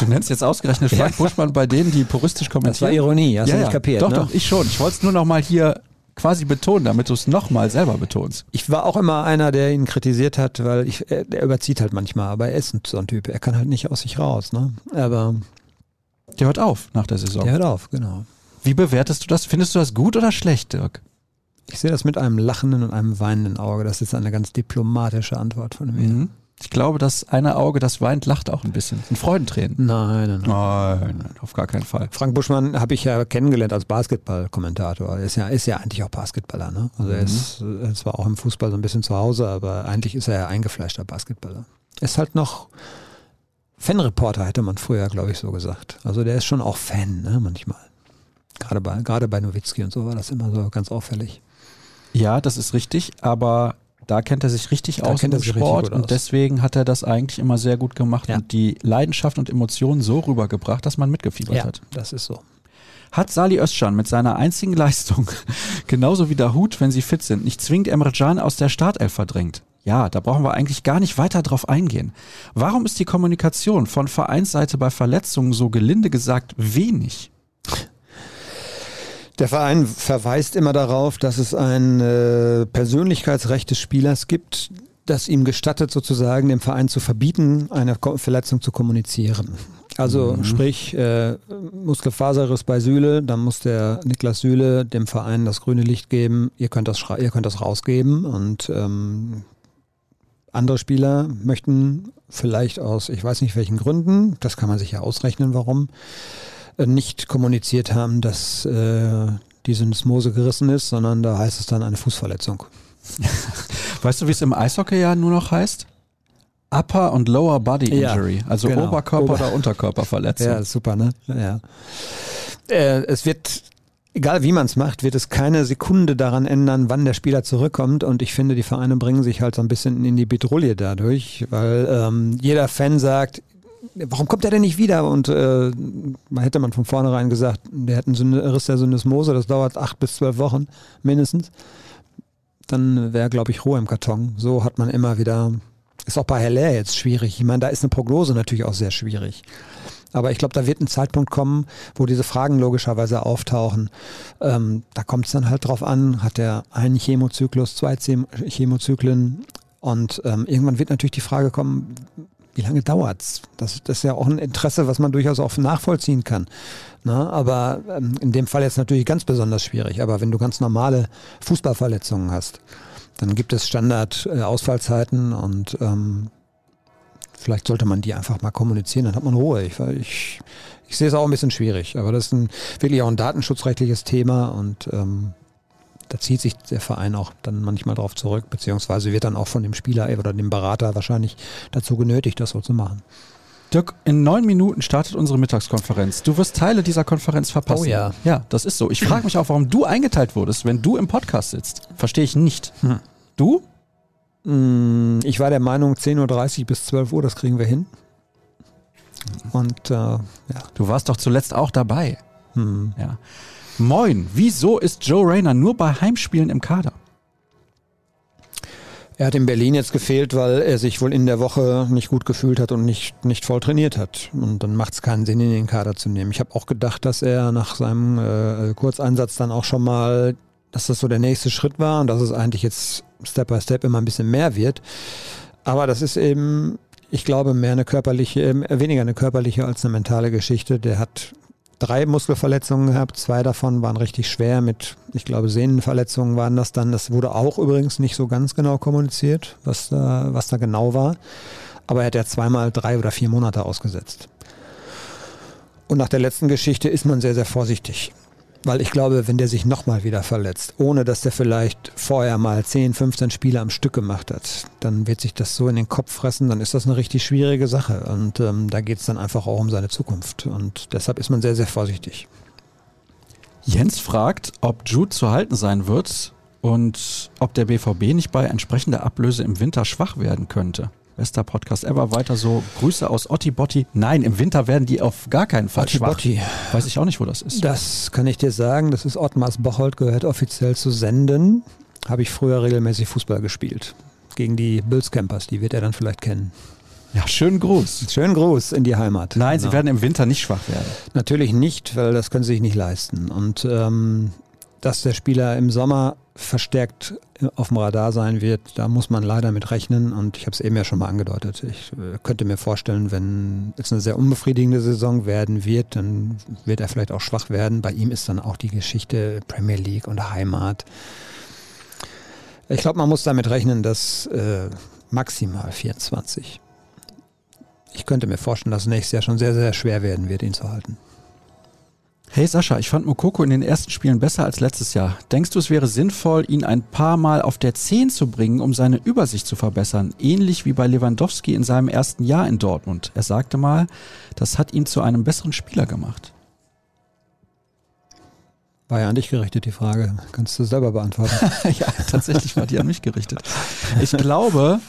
Du nennst jetzt ausgerechnet Frank ja. Buschmann bei denen, die puristisch kommentieren. Das war Ironie, hast ja, du nicht kapiert. Doch, ne? doch, ich schon. Ich wollte es nur noch mal hier quasi betonen, damit du es nochmal selber betonst. Ich war auch immer einer, der ihn kritisiert hat, weil ich, er, der überzieht halt manchmal, aber er ist so ein Typ. Er kann halt nicht aus sich raus, ne? Aber. Der hört auf nach der Saison. Der hört auf, genau. Wie bewertest du das? Findest du das gut oder schlecht, Dirk? Ich sehe das mit einem lachenden und einem weinenden Auge. Das ist eine ganz diplomatische Antwort von mir. Mhm. Ich glaube, das eine Auge, das weint, lacht auch ein bisschen. Ein Freudentränen. Nein, nein, nein. Nein, nein, auf gar keinen Fall. Frank Buschmann habe ich ja kennengelernt als Basketballkommentator. Er ist ja, ist ja eigentlich auch Basketballer. Ne? Also mhm. er ist zwar auch im Fußball so ein bisschen zu Hause, aber eigentlich ist er ja eingefleischter Basketballer. Er ist halt noch Fanreporter, hätte man früher, glaube ich, so gesagt. Also der ist schon auch Fan, ne, manchmal. Gerade bei, gerade bei Nowitzki und so war das immer so ganz auffällig. Ja, das ist richtig, aber da kennt er sich richtig da aus im Sport und deswegen hat er das eigentlich immer sehr gut gemacht ja. und die Leidenschaft und Emotionen so rübergebracht, dass man mitgefiebert ja, hat. Das ist so. Hat Sali Özcan mit seiner einzigen Leistung, genauso wie Dahut, wenn sie fit sind, nicht zwingend Emre Can aus der Startelf verdrängt? Ja, da brauchen wir eigentlich gar nicht weiter drauf eingehen. Warum ist die Kommunikation von Vereinsseite bei Verletzungen so gelinde gesagt wenig? Der Verein verweist immer darauf, dass es ein äh, Persönlichkeitsrecht des Spielers gibt, das ihm gestattet, sozusagen dem Verein zu verbieten, eine Verletzung zu kommunizieren. Also mhm. sprich, äh, Muskelfaserriss bei Süle, dann muss der Niklas Süle dem Verein das grüne Licht geben, ihr könnt das, ihr könnt das rausgeben und ähm, Andere Spieler möchten vielleicht aus, ich weiß nicht welchen Gründen, das kann man sich ja ausrechnen, warum, nicht kommuniziert haben, dass äh, die Syndesmose gerissen ist, sondern da heißt es dann eine Fußverletzung. Weißt du, wie es im Eishockey ja nur noch heißt? Upper und Lower Body Injury, ja, also genau. Oberkörper- Ober oder Unterkörperverletzung. Ja, super, ne? Ja. Äh, es wird egal wie man es macht, wird es keine Sekunde daran ändern, wann der Spieler zurückkommt. Und ich finde, die Vereine bringen sich halt so ein bisschen in die Petrouille dadurch, weil ähm, jeder Fan sagt, warum kommt er denn nicht wieder? Und äh, hätte man von vornherein gesagt, der hat einen Riss der Syndesmose, das dauert acht bis zwölf Wochen mindestens. Dann wäre, glaube ich, Ruhe im Karton. So hat man immer wieder, ist auch bei Heller jetzt schwierig. Ich meine, da ist eine Prognose natürlich auch sehr schwierig. Aber ich glaube, da wird ein Zeitpunkt kommen, wo diese Fragen logischerweise auftauchen. Ähm, da kommt es dann halt drauf an, hat er einen Chemozyklus, zwei Chemozyklen und ähm, irgendwann wird natürlich die Frage kommen, wie lange dauert's? Das, das ist ja auch ein Interesse, was man durchaus auch nachvollziehen kann. Na, aber ähm, in dem Fall jetzt natürlich ganz besonders schwierig. Aber wenn du ganz normale Fußballverletzungen hast, dann gibt es Standard-Ausfallzeiten äh, und ähm, vielleicht sollte man die einfach mal kommunizieren, dann hat man Ruhe. Ich, ich, ich sehe es auch ein bisschen schwierig, aber das ist ein, wirklich auch ein datenschutzrechtliches Thema und ähm, da zieht sich der Verein auch dann manchmal drauf zurück, beziehungsweise wird dann auch von dem Spieler oder dem Berater wahrscheinlich dazu genötigt, das so zu machen. Dirk, in neun Minuten startet unsere Mittagskonferenz. Du wirst Teile dieser Konferenz verpassen. Oh ja. Ja, das ist so. Ich frage mich auch, warum du eingeteilt wurdest, wenn du im Podcast sitzt. Verstehe ich nicht. Hm. Du? Hm, ich war der Meinung, 10.30 Uhr bis 12 Uhr, das kriegen wir hin. Und äh, ja. Du warst doch zuletzt auch dabei. Hm. Ja. Moin, wieso ist Joe Rayner nur bei Heimspielen im Kader? Er hat in Berlin jetzt gefehlt, weil er sich wohl in der Woche nicht gut gefühlt hat und nicht, nicht voll trainiert hat. Und dann macht es keinen Sinn, ihn in den Kader zu nehmen. Ich habe auch gedacht, dass er nach seinem äh, Kurzeinsatz dann auch schon mal, dass das so der nächste Schritt war und dass es eigentlich jetzt Step by Step immer ein bisschen mehr wird. Aber das ist eben, ich glaube, mehr eine körperliche, äh, weniger eine körperliche als eine mentale Geschichte. Der hat drei Muskelverletzungen gehabt. Zwei davon waren richtig schwer mit, ich glaube, Sehnenverletzungen waren das dann. Das wurde auch übrigens nicht so ganz genau kommuniziert, was da, was da genau war. Aber er hat ja zweimal drei oder vier Monate ausgesetzt. Und nach der letzten Geschichte ist man sehr, sehr vorsichtig. Weil ich glaube, wenn der sich nochmal wieder verletzt, ohne dass der vielleicht vorher mal 10, 15 Spiele am Stück gemacht hat, dann wird sich das so in den Kopf fressen, dann ist das eine richtig schwierige Sache. Und ähm, da geht es dann einfach auch um seine Zukunft. Und deshalb ist man sehr, sehr vorsichtig. Jens fragt, ob Jude zu halten sein wird und ob der BVB nicht bei entsprechender Ablöse im Winter schwach werden könnte. Bester Podcast ever. Weiter so. Grüße aus Otti Botti. Nein, im Winter werden die auf gar keinen Fall Otti schwach. Botti. Weiß ich auch nicht, wo das ist. Das kann ich dir sagen. Das ist Ottmars Bocholt, gehört offiziell zu Senden. Habe ich früher regelmäßig Fußball gespielt. Gegen die Bills Campers. Die wird er dann vielleicht kennen. Ja, schönen Gruß. Schönen Gruß in die Heimat. Nein, genau. sie werden im Winter nicht schwach werden. Natürlich nicht, weil das können sie sich nicht leisten. Und ähm, dass der Spieler im Sommer verstärkt auf dem Radar sein wird, da muss man leider mit rechnen und ich habe es eben ja schon mal angedeutet. Ich äh, könnte mir vorstellen, wenn es eine sehr unbefriedigende Saison werden wird, dann wird er vielleicht auch schwach werden. Bei ihm ist dann auch die Geschichte Premier League und Heimat. Ich glaube, man muss damit rechnen, dass äh, maximal 24. Ich könnte mir vorstellen, dass es nächstes Jahr schon sehr, sehr schwer werden wird, ihn zu halten. Hey Sascha, ich fand Mokoko in den ersten Spielen besser als letztes Jahr. Denkst du, es wäre sinnvoll, ihn ein paar Mal auf der 10 zu bringen, um seine Übersicht zu verbessern? Ähnlich wie bei Lewandowski in seinem ersten Jahr in Dortmund. Er sagte mal, das hat ihn zu einem besseren Spieler gemacht. War ja an dich gerichtet, die Frage. Kannst du selber beantworten? ja, tatsächlich war die an mich gerichtet. Ich glaube,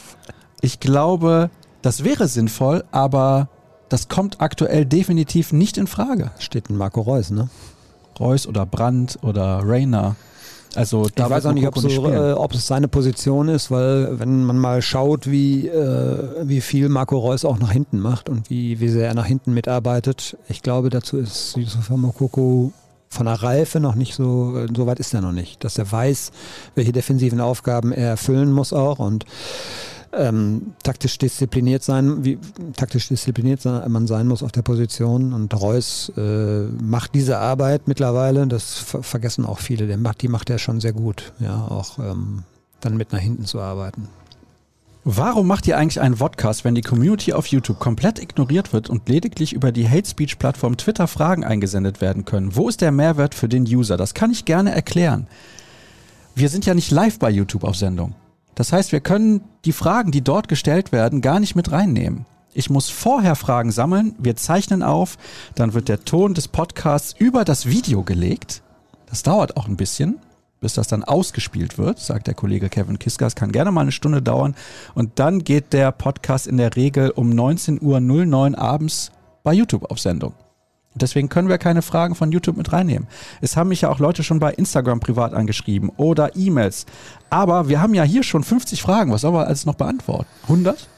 ich glaube, das wäre sinnvoll, aber das kommt aktuell definitiv nicht in Frage. Steht ein Marco Reus, ne? Reus oder Brandt oder Rainer. Also da ich weiß auch nicht, ob, so, äh, ob, es seine Position ist, weil wenn man mal schaut, wie, äh, wie viel Marco Reus auch nach hinten macht und wie, wie sehr er nach hinten mitarbeitet, ich glaube, dazu ist Yusufa Mokoko von der Reife noch nicht so, so weit ist er noch nicht, dass er weiß, welche defensiven Aufgaben er erfüllen muss auch und ähm, taktisch diszipliniert sein, wie taktisch diszipliniert man sein muss auf der Position. Und Reus äh, macht diese Arbeit mittlerweile, das ver vergessen auch viele, der macht, die macht er schon sehr gut, ja, auch ähm, dann mit nach hinten zu arbeiten. Warum macht ihr eigentlich einen Podcast, wenn die Community auf YouTube komplett ignoriert wird und lediglich über die Hate Speech Plattform Twitter Fragen eingesendet werden können? Wo ist der Mehrwert für den User? Das kann ich gerne erklären. Wir sind ja nicht live bei YouTube auf Sendung. Das heißt, wir können die Fragen, die dort gestellt werden, gar nicht mit reinnehmen. Ich muss vorher Fragen sammeln, wir zeichnen auf, dann wird der Ton des Podcasts über das Video gelegt. Das dauert auch ein bisschen bis das dann ausgespielt wird, sagt der Kollege Kevin Kiska. Es kann gerne mal eine Stunde dauern. Und dann geht der Podcast in der Regel um 19.09 Uhr abends bei YouTube auf Sendung. Deswegen können wir keine Fragen von YouTube mit reinnehmen. Es haben mich ja auch Leute schon bei Instagram privat angeschrieben oder E-Mails. Aber wir haben ja hier schon 50 Fragen. Was sollen wir alles noch beantworten? 100?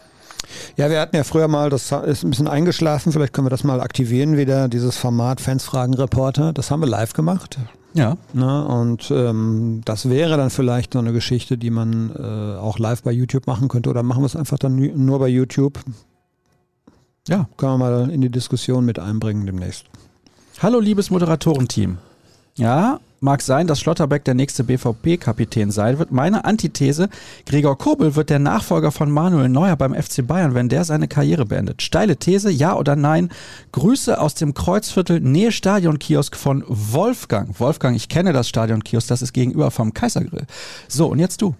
Ja, wir hatten ja früher mal, das ist ein bisschen eingeschlafen, vielleicht können wir das mal aktivieren wieder, dieses Format Fans Fragen Reporter. Das haben wir live gemacht. Ja. Na, und ähm, das wäre dann vielleicht so eine Geschichte, die man äh, auch live bei YouTube machen könnte. Oder machen wir es einfach dann nur bei YouTube? Ja. Können wir mal in die Diskussion mit einbringen demnächst. Hallo, liebes Moderatorenteam. Ja, mag sein, dass Schlotterbeck der nächste BVB-Kapitän sein wird. Meine Antithese, Gregor Kobel wird der Nachfolger von Manuel Neuer beim FC Bayern, wenn der seine Karriere beendet. Steile These, ja oder nein? Grüße aus dem Kreuzviertel Nähe Stadionkiosk von Wolfgang. Wolfgang, ich kenne das Stadionkiosk, das ist gegenüber vom Kaisergrill. So, und jetzt du.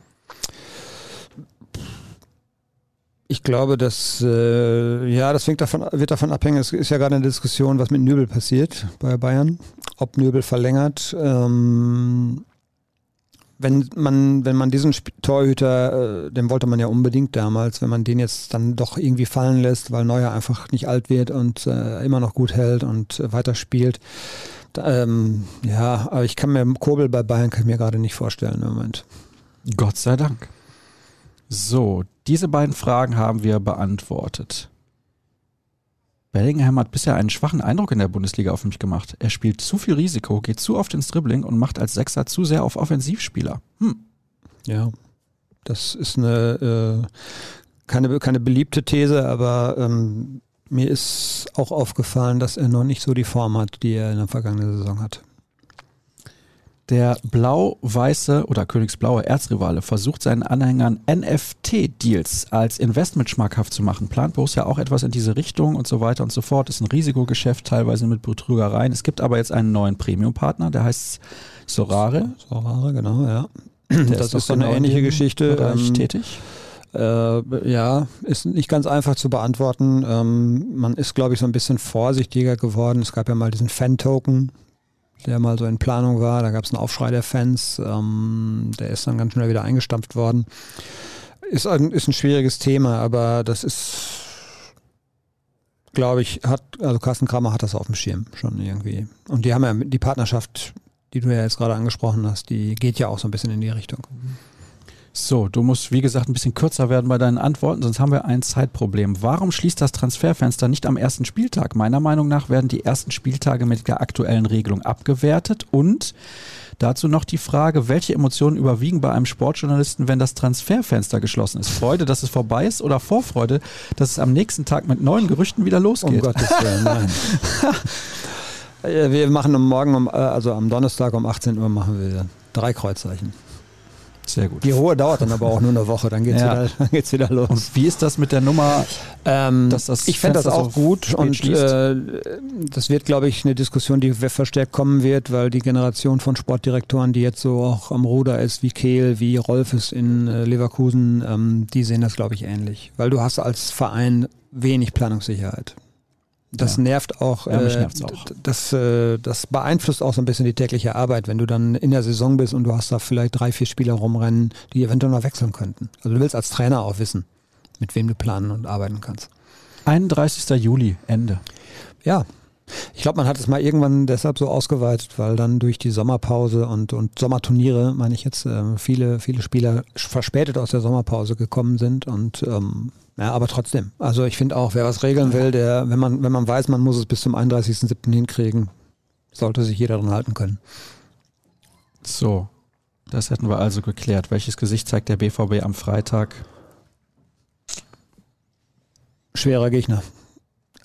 Ich glaube, dass äh, ja, das davon, wird davon abhängen. Es ist ja gerade eine Diskussion, was mit Nübel passiert bei Bayern, ob Nübel verlängert. Ähm, wenn man, wenn man diesen Torhüter, äh, den wollte man ja unbedingt damals, wenn man den jetzt dann doch irgendwie fallen lässt, weil Neuer einfach nicht alt wird und äh, immer noch gut hält und äh, weiter spielt. Ähm, ja, aber ich kann mir Kobel bei Bayern kann ich mir gerade nicht vorstellen im Moment. Gott sei Dank. So, diese beiden Fragen haben wir beantwortet. Bellingham hat bisher einen schwachen Eindruck in der Bundesliga auf mich gemacht. Er spielt zu viel Risiko, geht zu oft ins Dribbling und macht als Sechser zu sehr auf Offensivspieler. Hm. Ja, das ist eine äh, keine, keine beliebte These, aber ähm, mir ist auch aufgefallen, dass er noch nicht so die Form hat, die er in der vergangenen Saison hat. Der blau-weiße oder königsblaue Erzrivale versucht seinen Anhängern NFT-Deals als Investment schmackhaft zu machen. Plant Borussia auch etwas in diese Richtung und so weiter und so fort. Ist ein Risikogeschäft, teilweise mit Betrügereien. Es gibt aber jetzt einen neuen Premium-Partner, der heißt Sorare. Sorare, genau, ja. Der das ist, ist so eine genau ähnliche Geschichte. Ähm, tätig. Äh, ja, ist nicht ganz einfach zu beantworten. Ähm, man ist, glaube ich, so ein bisschen vorsichtiger geworden. Es gab ja mal diesen Fan-Token, der mal so in Planung war. Da gab es einen Aufschrei der Fans. Ähm, der ist dann ganz schnell wieder eingestampft worden. Ist ein, ist ein schwieriges Thema, aber das ist, glaube ich, hat, also Carsten Kramer hat das auf dem Schirm schon irgendwie. Und die haben ja die Partnerschaft, die du ja jetzt gerade angesprochen hast, die geht ja auch so ein bisschen in die Richtung. Mhm. So, du musst, wie gesagt, ein bisschen kürzer werden bei deinen Antworten, sonst haben wir ein Zeitproblem. Warum schließt das Transferfenster nicht am ersten Spieltag? Meiner Meinung nach werden die ersten Spieltage mit der aktuellen Regelung abgewertet und Dazu noch die Frage, welche Emotionen überwiegen bei einem Sportjournalisten, wenn das Transferfenster geschlossen ist? Freude, dass es vorbei ist oder Vorfreude, dass es am nächsten Tag mit neuen Gerüchten wieder losgeht? Um Gottes Willen, nein. wir machen morgen, um, äh, also am Donnerstag um 18 Uhr machen wir drei Kreuzzeichen. Sehr gut. Die Ruhe dauert dann aber auch nur eine Woche, dann geht es ja. wieder, wieder los. Und wie ist das mit der Nummer? Ähm, dass das ich fände das auch gut und äh, das wird, glaube ich, eine Diskussion, die verstärkt kommen wird, weil die Generation von Sportdirektoren, die jetzt so auch am Ruder ist, wie Kehl, wie Rolf ist in äh, Leverkusen, ähm, die sehen das, glaube ich, ähnlich. Weil du hast als Verein wenig Planungssicherheit. Das ja. nervt auch. Ja, mich äh, nervt's auch. Das, äh, das beeinflusst auch so ein bisschen die tägliche Arbeit, wenn du dann in der Saison bist und du hast da vielleicht drei, vier Spieler rumrennen, die eventuell noch wechseln könnten. Also du willst als Trainer auch wissen, mit wem du planen und arbeiten kannst. 31. Juli, Ende. Ja. Ich glaube, man hat es mal irgendwann deshalb so ausgeweitet, weil dann durch die Sommerpause und, und Sommerturniere, meine ich jetzt, äh, viele, viele Spieler verspätet aus der Sommerpause gekommen sind und ähm, ja, aber trotzdem. Also ich finde auch, wer was regeln will, der, wenn man, wenn man weiß, man muss es bis zum 31.07. hinkriegen, sollte sich jeder daran halten können. So, das hätten wir also geklärt. Welches Gesicht zeigt der BVB am Freitag? Schwerer Gegner.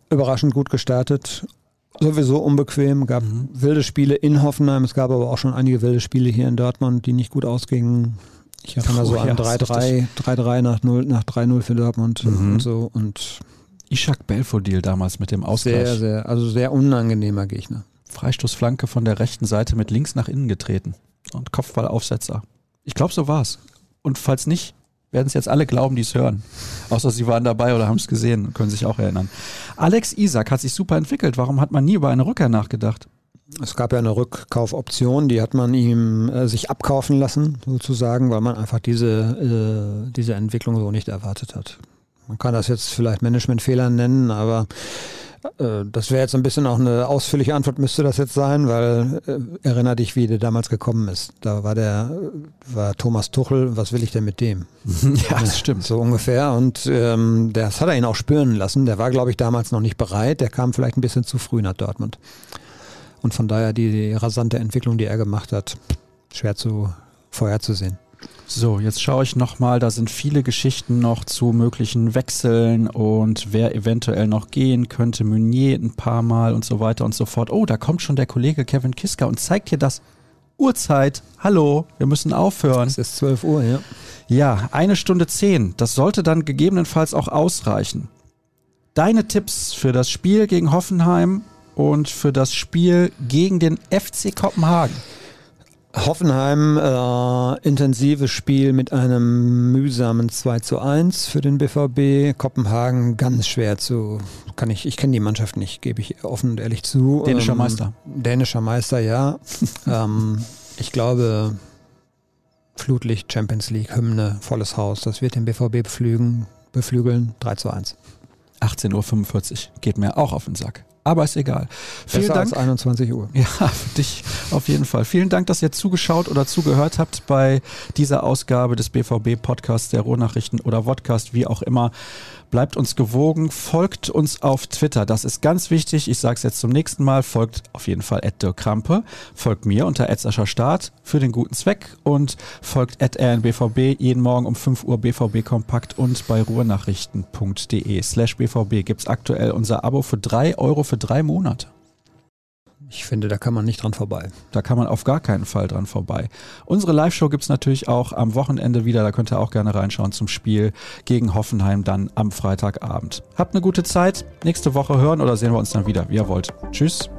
Überraschend gut gestartet. Sowieso unbequem. Gab mhm. wilde Spiele in Hoffenheim. Es gab aber auch schon einige wilde Spiele hier in Dortmund, die nicht gut ausgingen Ich erinnere oh, so an 3-3, 3-3 nach 0, nach 3-0 für Dortmund mhm. und so und Ishak Belfodil damals mit dem Ausgleich. Sehr, sehr, also sehr unangenehmer Gegner. Freistoßflanke von der rechten Seite mit links nach innen getreten und Kopfballaufsetzer. Ich glaube, so war's. Und falls nicht, werden es jetzt alle glauben, die es hören. Außer sie waren dabei oder haben es gesehen und können sich auch erinnern. Alex Isak hat sich super entwickelt. Warum hat man nie über eine Rückkehr nachgedacht? Es gab ja eine Rückkaufoption, die hat man ihm äh, sich abkaufen lassen, sozusagen, weil man einfach diese, äh, diese Entwicklung so nicht erwartet hat. Man kann das jetzt vielleicht Managementfehler nennen, aber äh, das wäre jetzt ein bisschen auch eine ausführliche Antwort, müsste das jetzt sein, weil äh, erinnere dich, wie der damals gekommen ist. Da war der, war Thomas Tuchel, was will ich denn mit dem? ja, das stimmt. So ungefähr. Und ähm, das hat er ihn auch spüren lassen. Der war, glaube ich, damals noch nicht bereit. Der kam vielleicht ein bisschen zu früh nach Dortmund. Und von daher die, die rasante Entwicklung, die er gemacht hat, schwer zu vorherzusehen. So, jetzt schaue ich nochmal, da sind viele Geschichten noch zu möglichen Wechseln und wer eventuell noch gehen könnte, Meunier ein paar Mal und so weiter und so fort. Oh, da kommt schon der Kollege Kevin Kiska und zeigt hier das Uhrzeit. Hallo, wir müssen aufhören. Es ist 12 Uhr, ja. Ja, eine Stunde zehn. Das sollte dann gegebenenfalls auch ausreichen. Deine Tipps für das Spiel gegen Hoffenheim und für das Spiel gegen den FC Kopenhagen. Hoffenheim, äh, intensives Spiel mit einem mühsamen 2 zu 1 für den BVB. Kopenhagen ganz schwer zu, kann ich, ich kenne die Mannschaft nicht, gebe ich offen und ehrlich zu. Dänischer ähm, Meister. Dänischer Meister, ja. ähm, ich glaube, Flutlicht, Champions League, Hymne, volles Haus. Das wird den BVB beflügen, beflügeln. 3 zu 1. 18.45 Uhr geht mir auch auf den Sack aber ist egal. Vielen Besser Dank. Als 21 Uhr. Ja, für dich auf jeden Fall. Vielen Dank, dass ihr zugeschaut oder zugehört habt bei dieser Ausgabe des BVB Podcasts, der Rohnachrichten oder Podcast, wie auch immer. Bleibt uns gewogen, folgt uns auf Twitter. Das ist ganz wichtig. Ich sage es jetzt zum nächsten Mal. Folgt auf jeden Fall Dirk Krampe. Folgt mir unter Start für den guten Zweck und folgt rnbvb jeden Morgen um 5 Uhr BVB Kompakt und bei ruhrnachrichten.de slash BVB gibt es aktuell unser Abo für 3 Euro für drei Monate. Ich finde, da kann man nicht dran vorbei. Da kann man auf gar keinen Fall dran vorbei. Unsere Live-Show gibt es natürlich auch am Wochenende wieder. Da könnt ihr auch gerne reinschauen zum Spiel gegen Hoffenheim dann am Freitagabend. Habt eine gute Zeit. Nächste Woche hören oder sehen wir uns dann wieder, wie ihr wollt. Tschüss.